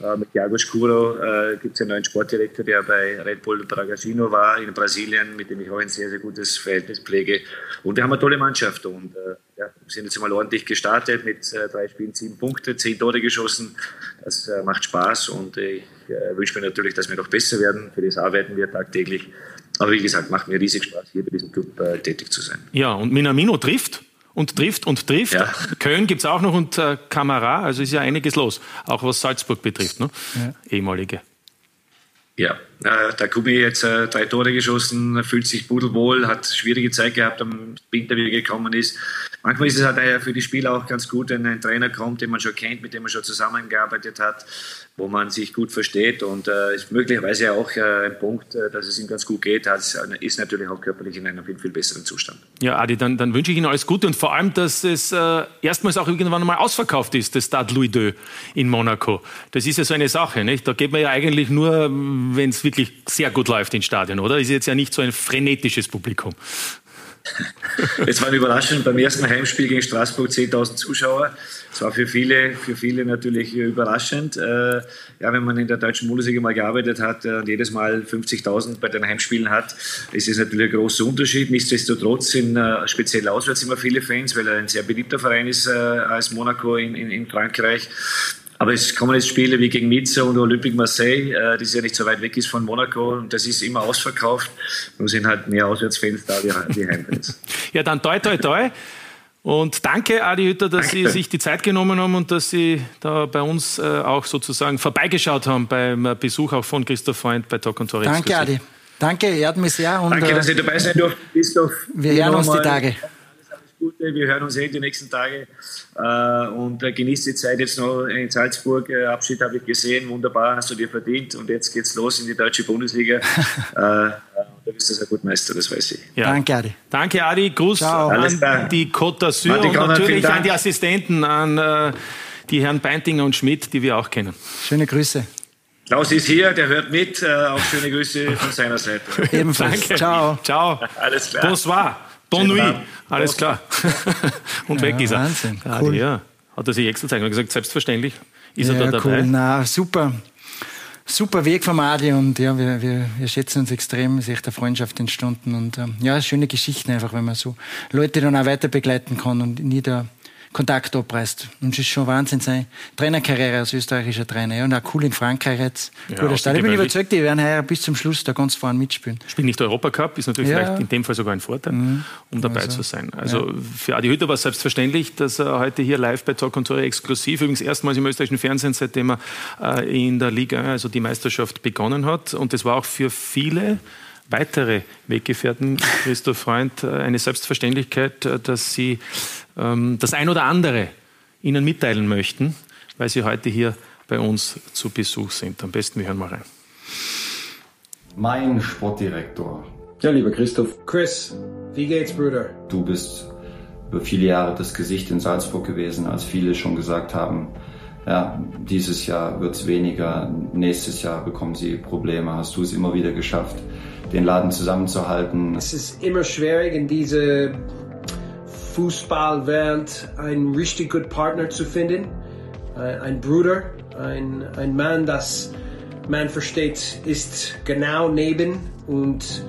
Äh, mit Thiago Scuro äh, gibt es einen neuen Sportdirektor, der bei Red Bull Bragantino war in Brasilien, mit dem ich auch ein sehr, sehr gutes Verhältnis pflege. Und wir haben eine tolle Mannschaft und äh, ja, sind jetzt mal ordentlich gestartet mit äh, drei Spielen, sieben Punkte, zehn Tore geschossen. Das äh, macht Spaß und ich äh, wünsche mir natürlich, dass wir noch besser werden. Für das arbeiten wir tagtäglich. aber wie gesagt, macht mir riesig Spaß, hier bei diesem Club äh, tätig zu sein. Ja, und Minamino trifft und trifft und trifft. Ja. Köln gibt es auch noch und äh, Kamera, also ist ja einiges los, auch was Salzburg betrifft, ne? Ja. ehemalige. Ja, äh, der Kubi jetzt äh, drei Tore geschossen, fühlt sich pudelwohl, hat schwierige Zeit gehabt am Winter, wie er gekommen ist. Manchmal ist es halt für die Spieler auch ganz gut, wenn ein Trainer kommt, den man schon kennt, mit dem man schon zusammengearbeitet hat wo man sich gut versteht und äh, ist möglicherweise auch äh, ein Punkt, äh, dass es ihm ganz gut geht, hat, ist natürlich auch körperlich in einem viel, viel besseren Zustand. Ja, Adi, dann, dann wünsche ich Ihnen alles Gute und vor allem, dass es äh, erstmals auch irgendwann mal ausverkauft ist, das Stade Louis II in Monaco. Das ist ja so eine Sache, nicht? Da geht man ja eigentlich nur, wenn es wirklich sehr gut läuft ins Stadion, oder? Ist jetzt ja nicht so ein frenetisches Publikum. Es war überraschend beim ersten Heimspiel gegen Straßburg 10.000 Zuschauer. Es war für viele, für viele natürlich überraschend. Äh, ja, wenn man in der deutschen Bundesliga mal gearbeitet hat und jedes Mal 50.000 bei den Heimspielen hat, ist es natürlich ein großer Unterschied. Nichtsdestotrotz sind äh, speziell auswärts immer viele Fans, weil er ein sehr beliebter Verein ist äh, als Monaco in, in, in Frankreich. Aber es kommen jetzt Spiele wie gegen Nizza und Olympique Marseille, äh, das ja nicht so weit weg ist von Monaco und das ist immer ausverkauft. Nun sind halt mehr Auswärtsfans da wie, wie Heimfans. ja, dann toi toi toi. Und danke, Adi Hütter, dass danke. Sie sich die Zeit genommen haben und dass Sie da bei uns äh, auch sozusagen vorbeigeschaut haben beim Besuch auch von Christoph Freund bei Talk und Tori. Danke, Adi. Danke, ehrt mich sehr. Und, danke, dass Sie dabei sein durften, Christoph. Wir hören uns die Tage. Gute. Wir hören uns eh die nächsten Tage äh, und äh, genießt die Zeit jetzt noch in Salzburg. Äh, Abschied habe ich gesehen, wunderbar, hast du dir verdient und jetzt geht's los in die deutsche Bundesliga. äh, du bist das ein guter Meister, das weiß ich. Ja. Danke, Adi. Danke, Adi. Gruß Ciao. an die Côte d'Azur und natürlich an die Assistenten, an äh, die Herren Beintinger und Schmidt, die wir auch kennen. Schöne Grüße. Klaus ist hier, der hört mit. Äh, auch schöne Grüße von seiner Seite. Ebenfalls. Danke. Ciao. Ciao. Alles klar. Bonsoir. Bon nuit. Alles klar. und weg ist er. Wahnsinn. Cool. Ja, hat er sich extra gezeigt und gesagt, selbstverständlich ist ja, er da dabei. Cool. Na, super. Super Weg vom Adi und ja, wir, wir, wir schätzen uns extrem. Es ist echt eine Freundschaft entstanden und ähm, ja, schöne Geschichten einfach, wenn man so Leute dann auch weiter begleiten kann und nie da Kontakt abreißt. Und es ist schon Wahnsinn, seine Trainerkarriere als österreichischer Trainer. Ja, und auch cool in Frankreich jetzt. Ja, Guter Start. Ich bin überzeugt, die werden heuer bis zum Schluss da ganz vorne mitspielen. Spielt nicht Europacup, ist natürlich ja. vielleicht in dem Fall sogar ein Vorteil, mhm. um dabei also, zu sein. Also ja. für Adi Hütter war es selbstverständlich, dass er heute hier live bei Talk und Tore exklusiv, übrigens erstmals im österreichischen Fernsehen, seitdem er äh, in der Liga, also die Meisterschaft begonnen hat. Und das war auch für viele weitere Weggefährten, Christoph Freund, äh, eine Selbstverständlichkeit, äh, dass sie ähm, das ein oder andere Ihnen mitteilen möchten, weil Sie heute hier bei uns zu Besuch sind. Am besten, wir hören mal rein. Mein Sportdirektor. Ja, lieber Christoph. Chris, wie geht's, Bruder? Du bist über viele Jahre das Gesicht in Salzburg gewesen, als viele schon gesagt haben, ja, dieses Jahr wird es weniger, nächstes Jahr bekommen sie Probleme, hast du es immer wieder geschafft, den Laden zusammenzuhalten. Es ist immer schwierig in diese Fußballwelt einen richtig guten Partner zu finden. Ein Bruder, ein, ein Mann, das man versteht, ist genau neben und,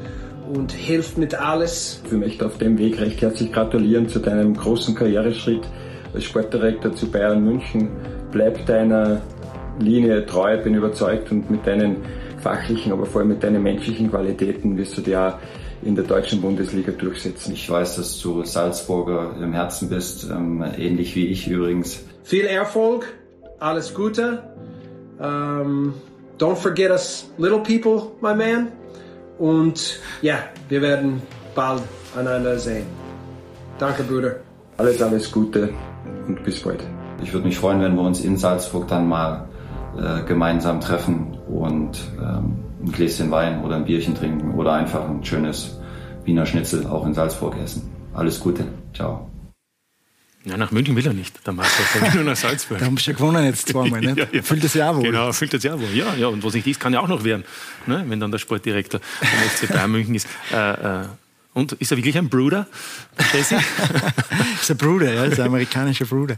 und hilft mit alles. Ich möchte auf dem Weg recht herzlich gratulieren zu deinem großen Karriereschritt als Sportdirektor zu Bayern München. Bleib deiner Linie treu, bin überzeugt und mit deinen fachlichen, aber vor allem mit deinen menschlichen Qualitäten wirst du dir auch in der deutschen Bundesliga durchsetzen. Ich weiß, dass du Salzburger im Herzen bist, ähm, ähnlich wie ich übrigens. Viel Erfolg, alles Gute. Um, ähm, don't forget us little people, my man. Und ja, wir werden bald einander sehen. Danke, Bruder. Alles, alles Gute und bis bald. Ich würde mich freuen, wenn wir uns in Salzburg dann mal äh, gemeinsam treffen und ähm, ein Gläschen Wein oder ein Bierchen trinken oder einfach ein schönes Wiener Schnitzel auch in Salzburg essen. Alles Gute. Ciao. Ja, nach München will er nicht, der Meister. Er will nur nach Salzburg. da haben sie ja gewonnen jetzt zweimal, ne? ja, ja. Füllt das Jahr wohl. Genau, füllt das Jahr wohl. Ja, ja, und was nicht ist, kann ja auch noch werden, ne? wenn dann der Sportdirektor vom FC Bayern München ist. Äh, äh, und ist er wirklich ein Bruder, Jesse? ist ein Bruder, ja, ist ein amerikanischer Bruder.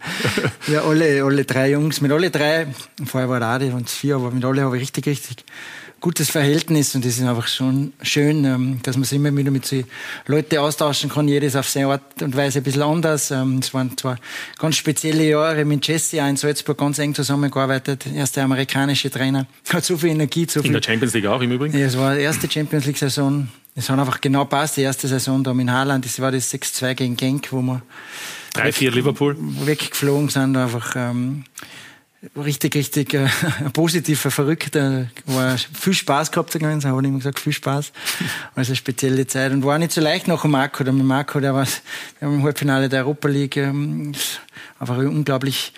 Ja, alle, alle drei Jungs, mit alle drei, vorher war der Adi, und vier, aber mit alle habe ich richtig, richtig gutes Verhältnis und das ist einfach schon schön, ähm, dass man sich immer wieder mit so Leuten austauschen kann, jedes auf seine Art und Weise ein bisschen anders. Ähm, es waren zwar ganz spezielle Jahre mit Jesse auch in Salzburg ganz eng zusammengearbeitet, erste amerikanische Trainer, hat so viel Energie, so viel... In der Champions League auch im Übrigen? Ja, es war die erste Champions League-Saison es hat einfach genau passt. Die erste Saison da in Haaland, das war das 6-2 gegen Genk, wo wir 3-4 Liverpool weggeflogen sind. Einfach ähm, richtig, richtig äh, positiver, verrückter. War viel Spaß gehabt gegangen, habe ich immer gesagt, viel Spaß. Also eine spezielle Zeit. Und war nicht so leicht nach dem Marco. Der Marco, der war der war im Halbfinale der Europa League. Ähm, einfach ein unglaublich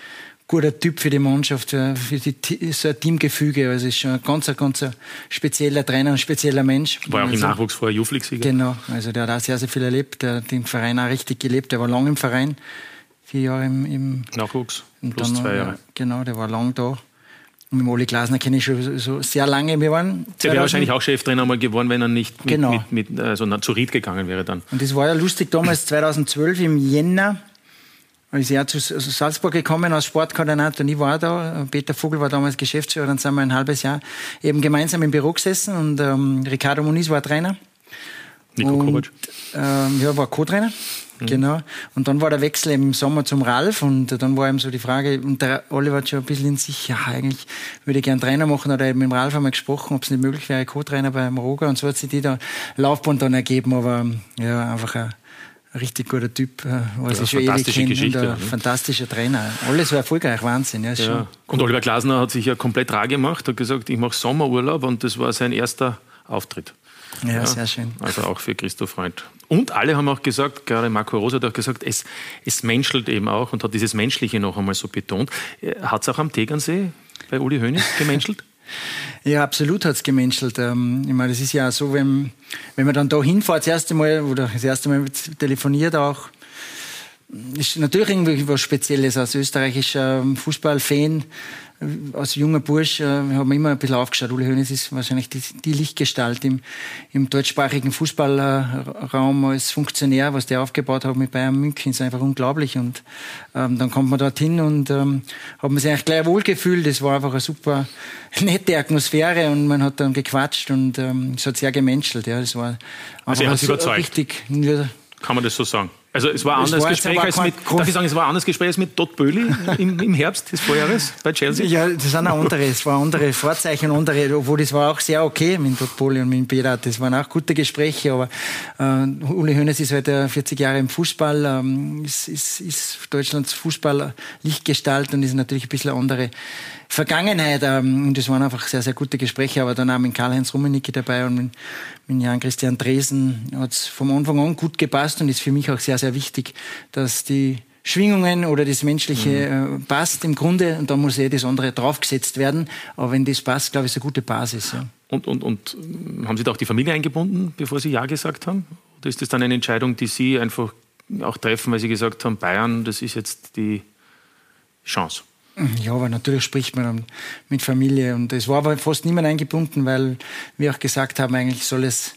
guter Typ für die Mannschaft, für die, so ein Teamgefüge. Also ist schon ein ganz, ganz spezieller Trainer, ein spezieller Mensch. War auch also, im Nachwuchs vorher Youth League Sieger. Genau, also der hat auch sehr, sehr viel erlebt, der hat den Verein auch richtig gelebt. Der war lang im Verein, vier Jahre im, im Nachwuchs, plus dann, zwei Jahre. Genau, der war lang da. Und mit Oli Glasner kenne ich schon so sehr lange. Wir waren der wäre wahrscheinlich auch Cheftrainer mal geworden, wenn er nicht mit, genau. mit, mit also zu Ried gegangen wäre dann. Und das war ja lustig damals 2012 im Jänner ist er zu Salzburg gekommen als Sportkoordinator und ich war da. Peter Vogel war damals Geschäftsführer, dann sind wir ein halbes Jahr eben gemeinsam im Büro gesessen und ähm, Ricardo Muniz war Trainer. Nico Kovac. Ähm, ja, war Co-Trainer. Mhm. Genau. Und dann war der Wechsel im Sommer zum Ralf und dann war eben so die Frage, und der Oliver hat schon ein bisschen in sich, ja, eigentlich würde ich gern Trainer machen oder eben mit dem Ralf einmal gesprochen, ob es nicht möglich wäre, Co-Trainer beim Roger und so hat sich die da Laufbahn dann ergeben, aber ja, einfach ein richtig guter Typ, äh, was ja, ich schon ewig kenne ein ja, fantastischer Trainer. Alles war erfolgreich, Wahnsinn. Ja, ja. Und Oliver Glasner hat sich ja komplett rar gemacht, hat gesagt, ich mache Sommerurlaub und das war sein erster Auftritt. Ja, sehr schön. Also auch für Christoph Freund. Und alle haben auch gesagt, gerade Marco Rosa hat auch gesagt, es, es menschelt eben auch und hat dieses Menschliche noch einmal so betont. Äh, hat es auch am Tegernsee bei Uli Hoeneß gemenschelt? Ja, absolut hat es gemenschelt. Ähm, ich meine, das ist ja so, wenn, wenn man dann da hinfährt, das erste Mal oder das erste Mal telefoniert auch, ist natürlich irgendwie was Spezielles als österreichischer Fußballfan als junger Bursch äh, haben wir immer ein bisschen aufgeschaut. Uli Hoeneß ist wahrscheinlich die, die Lichtgestalt im, im deutschsprachigen Fußballraum als Funktionär, was der aufgebaut hat mit Bayern München, ist einfach unglaublich. Und ähm, dann kommt man dorthin und ähm, hat man sich eigentlich gleich wohlgefühlt. Das war einfach eine super nette Atmosphäre und man hat dann gequatscht und ähm, es hat sehr gemenschelt. Ja, das war also einfach so richtig. Ja, Kann man das so sagen? Also es war ein anderes Gespräch als mit, darf ich sagen, es war ein anderes Gespräch als mit Todd Böhli im, im Herbst des Vorjahres bei Chelsea? Ja, das sind auch andere, es waren andere Vorzeichen, andere, obwohl das war auch sehr okay mit Todd Böhli und mit Berat, das waren auch gute Gespräche, aber äh, Uli Hoeneß ist heute 40 Jahre im Fußball, ähm, ist, ist, ist Deutschlands Fußball Lichtgestalt und ist natürlich ein bisschen eine andere Vergangenheit. Ähm, und das waren einfach sehr, sehr gute Gespräche, aber dann auch mit Karl-Heinz Rummenigge dabei und mit, mit Jan-Christian Dresen hat es vom Anfang an gut gepasst und ist für mich auch sehr, sehr wichtig, dass die Schwingungen oder das Menschliche mhm. äh, passt im Grunde und da muss eh das andere draufgesetzt werden. Aber wenn das passt, glaube ich, ist eine gute Basis. Ja. Und, und, und haben Sie da auch die Familie eingebunden, bevor Sie Ja gesagt haben? Oder ist das dann eine Entscheidung, die Sie einfach auch treffen, weil Sie gesagt haben, Bayern, das ist jetzt die Chance? Ja, aber natürlich spricht man mit Familie und es war aber fast niemand eingebunden, weil wir auch gesagt haben, eigentlich soll es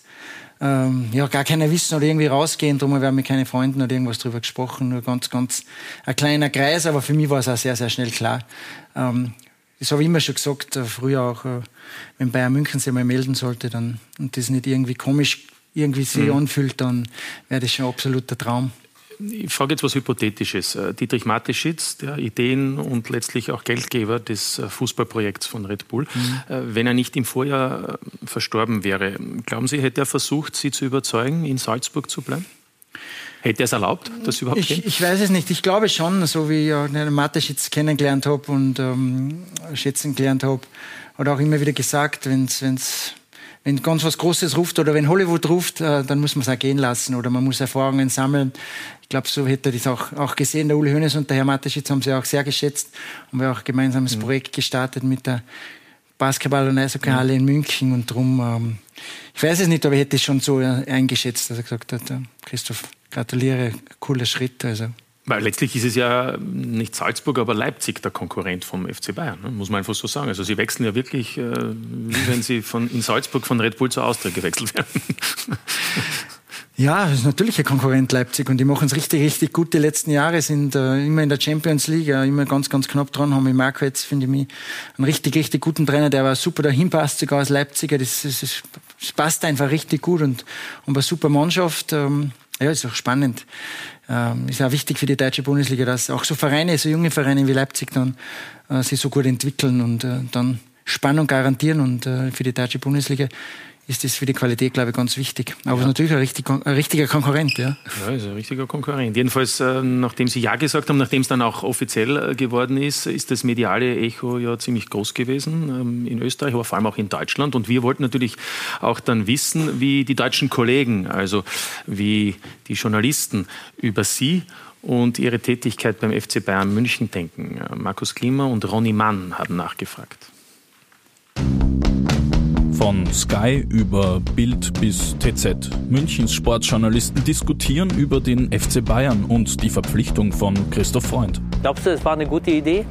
ähm, ja gar keiner wissen oder irgendwie rausgehen. Darum haben wir mit keinen Freunden oder irgendwas drüber gesprochen. Nur ganz, ganz ein kleiner Kreis, aber für mich war es auch sehr, sehr schnell klar. Ähm, das habe ich immer schon gesagt, äh, früher auch, äh, wenn Bayern München sich mal melden sollte dann, und das nicht irgendwie komisch irgendwie sich mhm. anfühlt, dann wäre das schon ein absoluter Traum. Ich frage jetzt was Hypothetisches. Äh, Dietrich Mateschitz, der Ideen- und letztlich auch Geldgeber des äh, Fußballprojekts von Red Bull, mhm. Äh, wenn er nicht im Vorjahr verstorben wäre, glauben Sie, hätte er versucht, Sie zu überzeugen, in Salzburg zu bleiben? Hätte er es erlaubt, das überhaupt ich, ich weiß es nicht. Ich glaube schon, so wie ich den Mateschitz kennengelernt habe und ähm, schätzen gelernt habe, hat auch immer wieder gesagt, wenn es wenn ganz was Großes ruft oder wenn Hollywood ruft, äh, dann muss man es auch gehen lassen oder man muss Erfahrungen sammeln. Ich glaube, so hätte er das auch, auch gesehen. Der Uli Hoeneß und der Herr Mateschitz haben sie auch sehr geschätzt. Haben wir auch ein gemeinsames mhm. Projekt gestartet mit der Basketball- und Eishockeyhalle mhm. in München und drum, ähm, ich weiß es nicht, aber ich hätte es schon so äh, eingeschätzt, dass er gesagt hat, äh, Christoph, gratuliere, cooler Schritt. Also. Weil letztlich ist es ja nicht Salzburg, aber Leipzig der Konkurrent vom FC Bayern, ne? muss man einfach so sagen. Also sie wechseln ja wirklich, äh, wie wenn sie von, in Salzburg von Red Bull zur Austria gewechselt werden. Ja, das ist natürlich ein Konkurrent Leipzig und die machen es richtig, richtig gut. Die letzten Jahre sind äh, immer in der Champions League, äh, immer ganz, ganz knapp dran. Haben mit Marco jetzt, finde ich, mich, einen richtig, richtig guten Trainer, der war super dahin passt, sogar als Leipziger. Das, das, das passt einfach richtig gut und, und eine super Mannschaft. Ähm, ja, ist auch spannend. Ähm, ist auch wichtig für die deutsche Bundesliga, dass auch so Vereine, so junge Vereine wie Leipzig dann äh, sich so gut entwickeln und äh, dann Spannung garantieren und äh, für die deutsche Bundesliga ist das für die Qualität, glaube ich, ganz wichtig. Aber ja. natürlich ein, richtig, ein, richtiger Konkurrent, ja. Ja, ist ein richtiger Konkurrent. Jedenfalls, äh, nachdem Sie Ja gesagt haben, nachdem es dann auch offiziell äh, geworden ist, ist das mediale Echo ja ziemlich groß gewesen ähm, in Österreich, aber vor allem auch in Deutschland. Und wir wollten natürlich auch dann wissen, wie die deutschen Kollegen, also wie die Journalisten über Sie und ihre Tätigkeit beim FC Bayern München denken. Äh, Markus Klima und Ronny Mann haben nachgefragt. Von Sky über Bild bis TZ. Münchens Sportjournalisten diskutieren über den FC Bayern und die Verpflichtung von Christoph Freund. Glaubst du, es war eine gute Idee?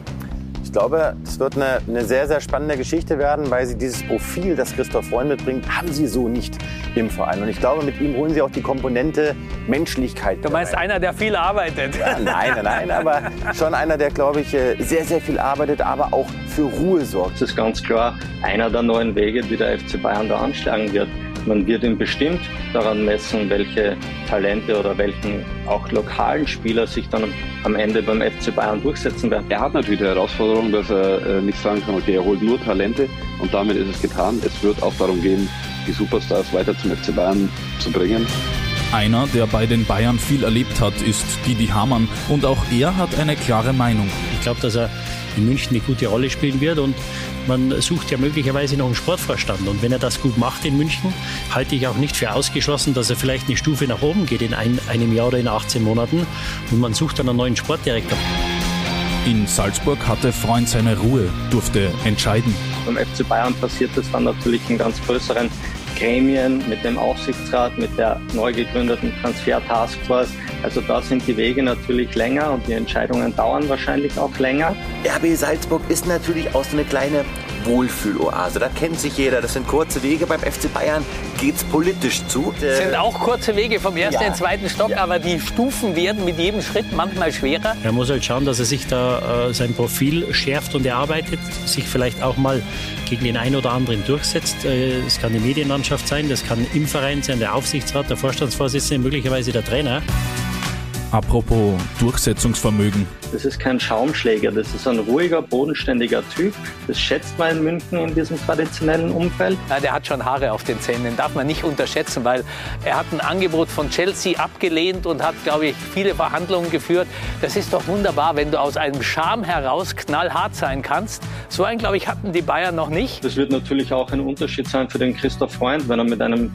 Ich glaube, es wird eine, eine, sehr, sehr spannende Geschichte werden, weil sie dieses Profil, das Christoph Freund mitbringt, haben sie so nicht im Verein. Und ich glaube, mit ihm holen sie auch die Komponente Menschlichkeit. Du meinst einer, der viel arbeitet? Ja, nein, nein, aber schon einer, der, glaube ich, äh, sehr, sehr viel arbeitet, aber auch für Ruhe sorgt. Das ist ganz klar einer der neuen Wege, die der FC Bayern da anschlagen wird. Man wird ihn bestimmt daran messen, welche Talente oder welchen auch lokalen Spieler sich dann am Ende beim FC Bayern durchsetzen werden. Er hat natürlich die Herausforderung, dass er äh, nicht sagen kann, okay, er holt nur Talente und damit ist es getan. Es wird auch darum gehen, die Superstars weiter zum FC Bayern zu bringen. Einer, der bei den Bayern viel erlebt hat, ist Didi Hamann und auch er hat eine klare Meinung. Ich glaube, dass er in München eine gute Rolle spielen wird und man sucht ja möglicherweise noch einen Sportvorstand. Und wenn er das gut macht in München, halte ich auch nicht für ausgeschlossen, dass er vielleicht eine Stufe nach oben geht in ein, einem Jahr oder in 18 Monaten. Und man sucht dann einen neuen Sportdirektor. In Salzburg hatte Freund seine Ruhe, durfte entscheiden. Beim FC Bayern passiert es dann natürlich in ganz größeren Gremien, mit dem Aufsichtsrat, mit der neu gegründeten Transfer-Taskforce. Also da sind die Wege natürlich länger und die Entscheidungen dauern wahrscheinlich auch länger. RB Salzburg ist natürlich auch so eine kleine Wohlfühloase. Da kennt sich jeder. Das sind kurze Wege. Beim FC Bayern geht es politisch zu. Das sind auch kurze Wege vom ersten ja. in den zweiten Stock, ja. aber die Stufen werden mit jedem Schritt manchmal schwerer. Er muss halt schauen, dass er sich da äh, sein Profil schärft und erarbeitet, sich vielleicht auch mal gegen den einen oder anderen durchsetzt. Äh, es kann die Medienlandschaft sein, das kann im Verein sein, der Aufsichtsrat, der Vorstandsvorsitzende, möglicherweise der Trainer. Apropos Durchsetzungsvermögen. Das ist kein Schaumschläger, das ist ein ruhiger, bodenständiger Typ. Das schätzt man in München in diesem traditionellen Umfeld. Ja, der hat schon Haare auf den Zähnen, den darf man nicht unterschätzen, weil er hat ein Angebot von Chelsea abgelehnt und hat, glaube ich, viele Verhandlungen geführt. Das ist doch wunderbar, wenn du aus einem Charme heraus knallhart sein kannst. So einen, glaube ich, hatten die Bayern noch nicht. Das wird natürlich auch ein Unterschied sein für den Christoph Freund, wenn er mit einem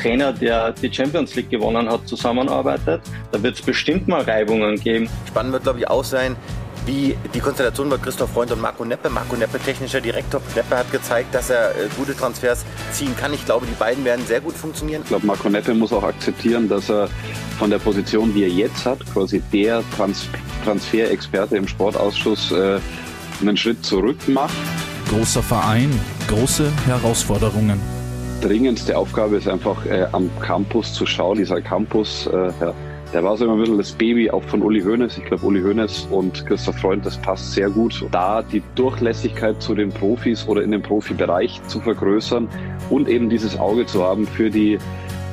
Trainer, der die Champions League gewonnen hat, zusammenarbeitet. Da wird es bestimmt mal Reibungen geben. Spannend wird, glaube ich, auch sein, wie die Konstellation bei Christoph Freund und Marco Neppe. Marco Neppe, technischer Direktor. Neppe hat gezeigt, dass er äh, gute Transfers ziehen kann. Ich glaube, die beiden werden sehr gut funktionieren. Ich glaube, Marco Neppe muss auch akzeptieren, dass er von der Position, die er jetzt hat, quasi der Trans Transferexperte im Sportausschuss, äh, einen Schritt zurück macht. Großer Verein, große Herausforderungen dringendste Aufgabe ist einfach äh, am Campus zu schauen. Dieser Campus, äh, ja, der war so immer ein bisschen das Baby auch von Uli Hoeneß. Ich glaube, Uli Hoeneß und Christoph Freund, das passt sehr gut. Da die Durchlässigkeit zu den Profis oder in den Profibereich zu vergrößern und eben dieses Auge zu haben für die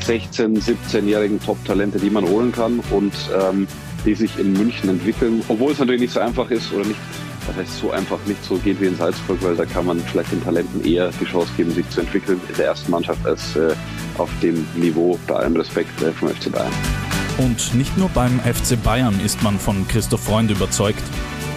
16-, 17-jährigen Top-Talente, die man holen kann und ähm, die sich in München entwickeln. Obwohl es natürlich nicht so einfach ist oder nicht das heißt, so einfach nicht so geht wie in Salzburg, weil da kann man vielleicht den Talenten eher die Chance geben, sich zu entwickeln in der ersten Mannschaft als äh, auf dem Niveau, bei allem Respekt äh, vom FC Bayern. Und nicht nur beim FC Bayern ist man von Christoph Freund überzeugt.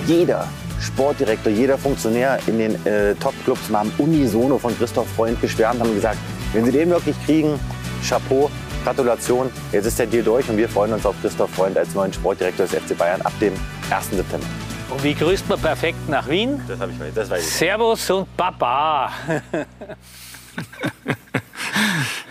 Jeder Sportdirektor, jeder Funktionär in den äh, Top-Clubs haben unisono von Christoph Freund geschwärmt, haben gesagt, wenn sie den wirklich kriegen, Chapeau, Gratulation, jetzt ist der Deal durch und wir freuen uns auf Christoph Freund als neuen Sportdirektor des FC Bayern ab dem 1. September. Und wie grüßt man perfekt nach Wien? Das habe ich das weiß ich. Servus und Baba.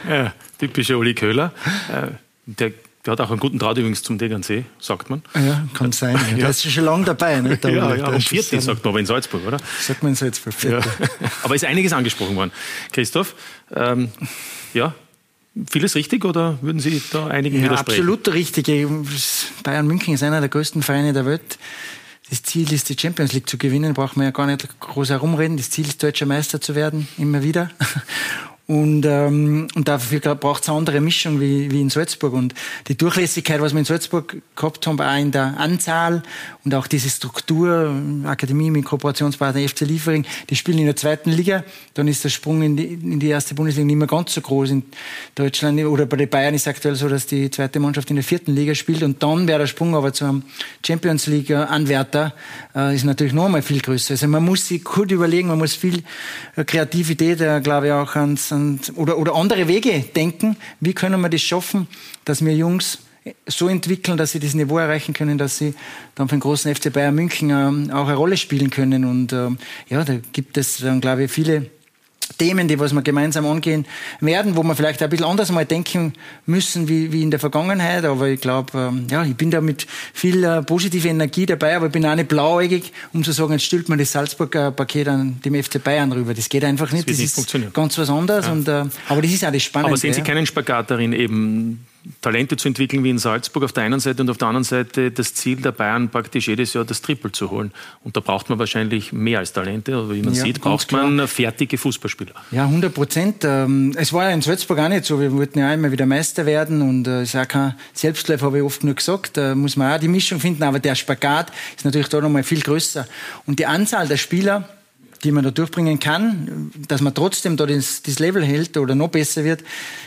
ja, typischer Uli Köhler. Äh, der, der, hat auch einen guten Draht übrigens zum Degernsee, sagt man. Ja, kann sein. Ja. Der ist schon lange dabei. Ne? ja, ja, um Vierte sagt man aber in Salzburg, oder? Sagt man in Salzburg, Ja. Aber ist einiges angesprochen worden. Christoph, ähm, ja, Vieles richtig oder würden Sie da einigen ja, widersprechen? Absolut richtig. Bayern München ist einer der größten Vereine der Welt das Ziel ist, die Champions League zu gewinnen, braucht man ja gar nicht groß herumreden. Das Ziel ist, deutscher Meister zu werden, immer wieder. Und, ähm, und dafür braucht es eine andere Mischung wie, wie in Salzburg. Und die Durchlässigkeit, was wir in Salzburg gehabt haben, auch in der Anzahl und auch diese Struktur, Akademie mit Kooperationspartner FC Liefering, die spielen in der zweiten Liga. Dann ist der Sprung in die, in die erste Bundesliga nicht mehr ganz so groß. In Deutschland oder bei den Bayern ist es aktuell so, dass die zweite Mannschaft in der vierten Liga spielt. Und dann wäre der Sprung aber zu einem Champions League-Anwärter, äh, ist natürlich noch einmal viel größer. Also man muss sich gut überlegen, man muss viel äh, Kreativität, äh, glaube ich, auch ans, ans, oder, oder andere Wege denken. Wie können wir das schaffen, dass wir Jungs so entwickeln, dass sie das Niveau erreichen können, dass sie dann für den großen FC Bayern München ähm, auch eine Rolle spielen können. Und ähm, ja, da gibt es dann, glaube ich, viele Themen, die was wir gemeinsam angehen werden, wo wir vielleicht ein bisschen anders mal denken müssen wie, wie in der Vergangenheit. Aber ich glaube, ähm, ja, ich bin da mit viel äh, positiver Energie dabei, aber ich bin auch nicht blauäugig, um zu sagen, jetzt stülpt man das Salzburger Paket an dem FC Bayern rüber. Das geht einfach nicht. Das, das ist ganz was anderes. Ja. Und, äh, aber das ist auch das Spannende. Aber sehen Sie keinen Spagat darin, eben Talente zu entwickeln wie in Salzburg auf der einen Seite und auf der anderen Seite das Ziel der Bayern praktisch jedes Jahr das Triple zu holen. Und da braucht man wahrscheinlich mehr als Talente, aber wie man ja, sieht, braucht man klar. fertige Fußballspieler. Ja, 100 Prozent. Ähm, es war ja in Salzburg auch nicht so. Wir wollten ja immer wieder Meister werden und es äh, ist auch kein Selbstläufer, habe ich oft nur gesagt. Da muss man auch die Mischung finden, aber der Spagat ist natürlich da nochmal viel größer. Und die Anzahl der Spieler, die man da durchbringen kann, dass man trotzdem da das, das Level hält oder noch besser wird,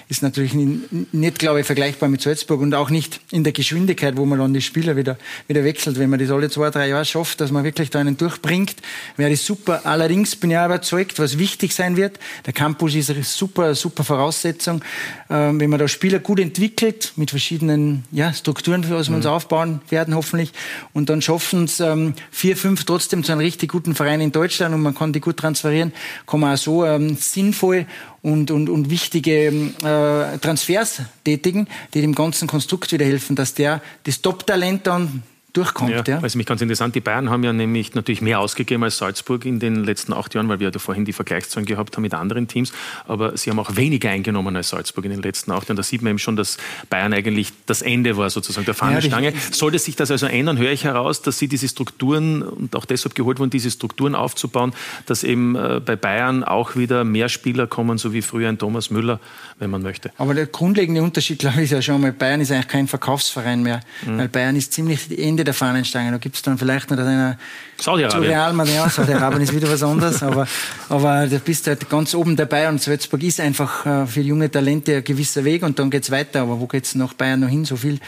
ist natürlich nicht, glaube ich, vergleichbar mit Salzburg und auch nicht in der Geschwindigkeit, wo man dann die Spieler wieder, wieder wechselt. Wenn man das alle zwei, drei Jahre schafft, dass man wirklich da einen durchbringt, wäre das super. Allerdings bin ich auch überzeugt, was wichtig sein wird. Der Campus ist eine super, super Voraussetzung. Ähm, wenn man da Spieler gut entwickelt, mit verschiedenen ja, Strukturen, was wir uns mhm. aufbauen werden, hoffentlich, und dann schaffen es ähm, vier, fünf trotzdem zu einem richtig guten Verein in Deutschland und man kann die gut transferieren, kann man auch so ähm, sinnvoll und, und, und wichtige äh, Transfers tätigen, die dem ganzen Konstrukt wieder helfen, dass der das Top-Talent dann durchkommt. Ja, ja. Also mich ganz interessant, die Bayern haben ja nämlich natürlich mehr ausgegeben als Salzburg in den letzten acht Jahren, weil wir ja da vorhin die Vergleichszahlen gehabt haben mit anderen Teams, aber sie haben auch weniger eingenommen als Salzburg in den letzten acht Jahren. Da sieht man eben schon, dass Bayern eigentlich das Ende war sozusagen der Fahnenstange. Ja, Sollte sich das also ändern, höre ich heraus, dass sie diese Strukturen und auch deshalb geholt wurden, diese Strukturen aufzubauen, dass eben äh, bei Bayern auch wieder mehr Spieler kommen, so wie früher ein Thomas Müller, wenn man möchte. Aber der grundlegende Unterschied, glaube ich, ist ja schon mal, Bayern ist eigentlich kein Verkaufsverein mehr, mhm. weil Bayern ist ziemlich Ende der Fahnenstange. Da gibt es dann vielleicht noch einer Saudi-Arabien. Ja, Saudi-Arabien ist wieder was anderes, aber, aber da bist du halt ganz oben dabei und Salzburg ist einfach äh, für junge Talente ein gewisser Weg und dann geht es weiter. Aber wo geht es nach Bayern noch hin? So viel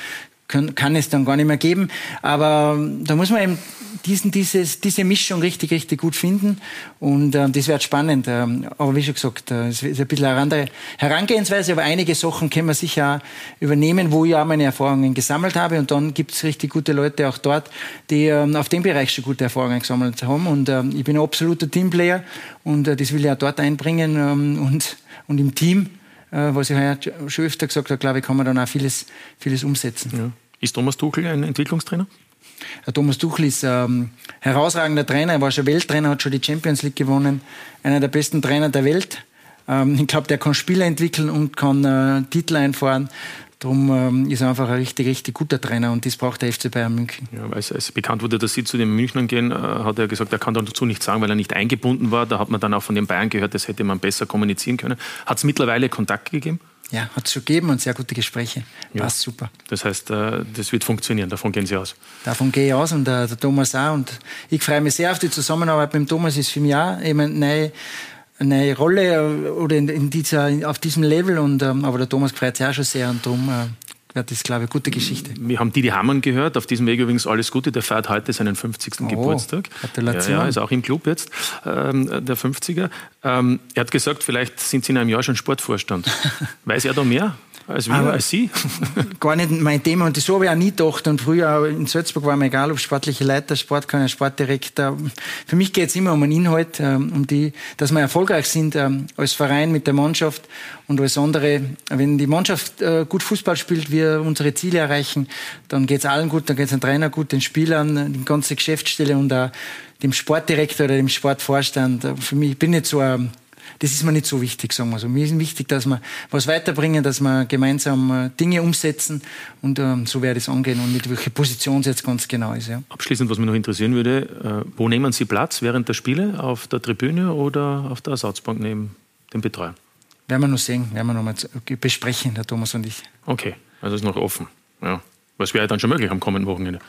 kann, kann es dann gar nicht mehr geben. Aber ähm, da muss man eben diesen, dieses, diese Mischung richtig, richtig gut finden. Und äh, das wird spannend. Ähm, aber wie schon gesagt, äh, es ist ein bisschen eine andere Herangehensweise, aber einige Sachen können wir sicher auch übernehmen, wo ich auch meine Erfahrungen gesammelt habe. Und dann gibt es richtig gute Leute auch dort, die ähm, auf dem Bereich schon gute Erfahrungen gesammelt haben. Und ähm, ich bin ein absoluter Teamplayer und äh, das will ich auch dort einbringen ähm, und, und im Team äh, was ich heute schon öfter gesagt habe, glaube ich, kann man dann auch vieles, vieles umsetzen. Ja. Ist Thomas Tuchel ein Entwicklungstrainer? Thomas Tuchel ist ähm, herausragender Trainer, er war schon Welttrainer, hat schon die Champions League gewonnen, einer der besten Trainer der Welt. Ähm, ich glaube, der kann Spieler entwickeln und kann äh, Titel einfahren. Darum ähm, ist er einfach ein richtig, richtig guter Trainer und das braucht der FC Bayern München. Ja, weil es bekannt wurde, dass Sie zu den Münchnern gehen, äh, hat er gesagt, er kann dazu nichts sagen, weil er nicht eingebunden war. Da hat man dann auch von den Bayern gehört, das hätte man besser kommunizieren können. Hat es mittlerweile Kontakt gegeben? Ja, hat es schon gegeben und sehr gute Gespräche. Ja. Passt super. Das heißt, äh, das wird funktionieren, davon gehen Sie aus? Davon gehe ich aus und der, der Thomas auch. Und ich freue mich sehr auf die Zusammenarbeit mit dem Thomas. Ist für mich auch eben eine neue eine Rolle äh, oder in, in dieser, auf diesem Level. Und, ähm, aber der Thomas freut sich auch schon sehr und darum wird das, glaube ich, eine gute Geschichte. Wir haben Didi Hamann gehört, auf diesem Weg übrigens alles Gute. Der feiert heute seinen 50. Oh, Geburtstag. Gratulation. Ja, ja, ist auch im Club jetzt, ähm, der 50er. Ähm, er hat gesagt, vielleicht sind Sie in einem Jahr schon Sportvorstand. Weiß er da mehr? Als wir, Aber als Sie? gar nicht mein Thema. Und das habe ich auch nie gedacht. Und früher in Salzburg war mir egal, ob sportliche Leiter, Sportkanal, Sportdirektor. Für mich geht es immer um den Inhalt, ähm, um die, dass wir erfolgreich sind ähm, als Verein mit der Mannschaft und alles andere. Wenn die Mannschaft äh, gut Fußball spielt, wir unsere Ziele erreichen, dann geht es allen gut, dann geht es dem Trainer gut, den Spielern, die ganze Geschäftsstelle und auch dem Sportdirektor oder dem Sportvorstand. Für mich, ich bin nicht so ein das ist mir nicht so wichtig, sagen wir so. Mir ist wichtig, dass wir was weiterbringen, dass wir gemeinsam äh, Dinge umsetzen und ähm, so werde ich es angehen und mit welcher Position es jetzt ganz genau ist. Ja. Abschließend, was mich noch interessieren würde, äh, wo nehmen Sie Platz während der Spiele? Auf der Tribüne oder auf der Ersatzbank neben dem Betreuer? werden wir noch sehen, werden wir noch mal besprechen, der Thomas und ich. Okay, also ist noch offen. Ja. Was wäre dann schon möglich am kommenden Wochenende?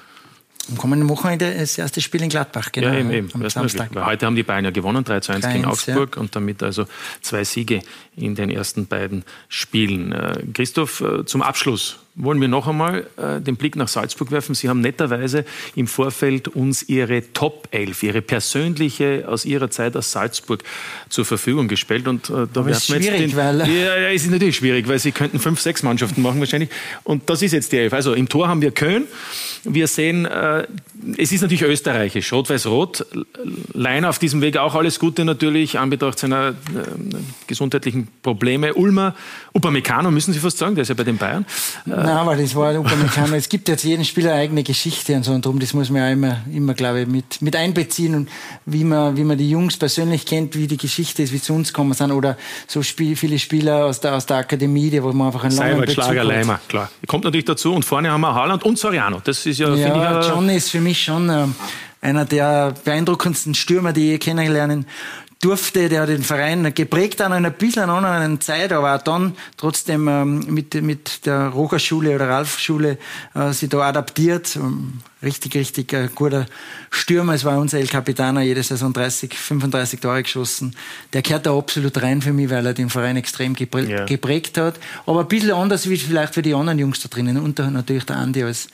Am kommenden Wochenende ist das erste Spiel in Gladbach, genau. Ja, eben, eben. Am Samstag. Heute haben die Bayern ja gewonnen, 3 zu 1 gegen Augsburg ja. und damit also zwei Siege in den ersten beiden Spielen. Äh, Christoph, äh, zum Abschluss wollen wir noch einmal äh, den Blick nach Salzburg werfen. Sie haben netterweise im Vorfeld uns Ihre Top 11, Ihre persönliche aus Ihrer Zeit aus Salzburg zur Verfügung gestellt. Und äh, da ist schwierig, den, weil... Ja, ja, es ist natürlich schwierig, weil Sie könnten fünf, sechs Mannschaften machen wahrscheinlich. Und das ist jetzt die Elf. Also im Tor haben wir Köln. Wir sehen, äh, es ist natürlich österreichisch, Rot-Weiß-Rot. Leiner auf diesem Weg auch alles Gute natürlich, anbetracht seiner äh, gesundheitlichen Probleme. Ulmer, Upamecano müssen Sie fast sagen, der ist ja bei den Bayern. Nein, aber das war Upamecano. es gibt jetzt jeden Spieler eine eigene Geschichte und so und darum, das muss man ja immer, immer glaube ich, mit, mit einbeziehen und wie man, wie man die Jungs persönlich kennt, wie die Geschichte ist, wie sie zu uns gekommen sind oder so Spiel, viele Spieler aus der, aus der Akademie, die, wo man einfach einen langen Seibert, Schlager, Leimer, klar. Kommt natürlich dazu und vorne haben wir Haaland und Soriano. Das ist ja, ja ich, John ist für mich schon äh, einer der beeindruckendsten Stürmer, die ich kennenlernen durfte, der den Verein geprägt an einer bisschen anderen Zeit, aber auch dann trotzdem ähm, mit, mit der Roger-Schule oder Ralf-Schule äh, sich da adaptiert. Ähm, richtig, richtig äh, guter Stürmer. Es war unser El Capitano, jede Saison 30, 35 Tore geschossen. Der kehrt da absolut rein für mich, weil er den Verein extrem geprä ja. geprägt hat. Aber ein bisschen anders wie vielleicht für die anderen Jungs da drinnen. Und natürlich der Andi als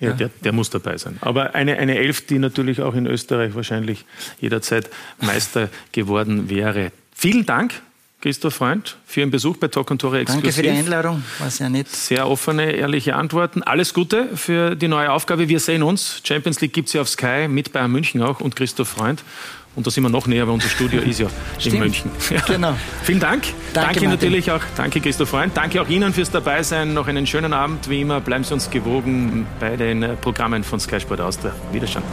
ja, der, der, muss dabei sein. Aber eine, eine Elf, die natürlich auch in Österreich wahrscheinlich jederzeit Meister geworden wäre. Vielen Dank, Christoph Freund, für Ihren Besuch bei Talk und Tore Exklusiv. Danke für die Einladung, war sehr nett. Sehr offene, ehrliche Antworten. Alles Gute für die neue Aufgabe. Wir sehen uns. Champions League gibt es ja auf Sky, mit Bayern München auch und Christoph Freund. Und da sind wir noch näher, weil unser Studio ist ja in München. Ja. Genau. Vielen Dank. Danke, danke natürlich auch, danke Christoph Freund. Danke auch Ihnen fürs Dabeisein. Noch einen schönen Abend. Wie immer, bleiben Sie uns gewogen bei den Programmen von Sky Sport Austria. Wiederschauen.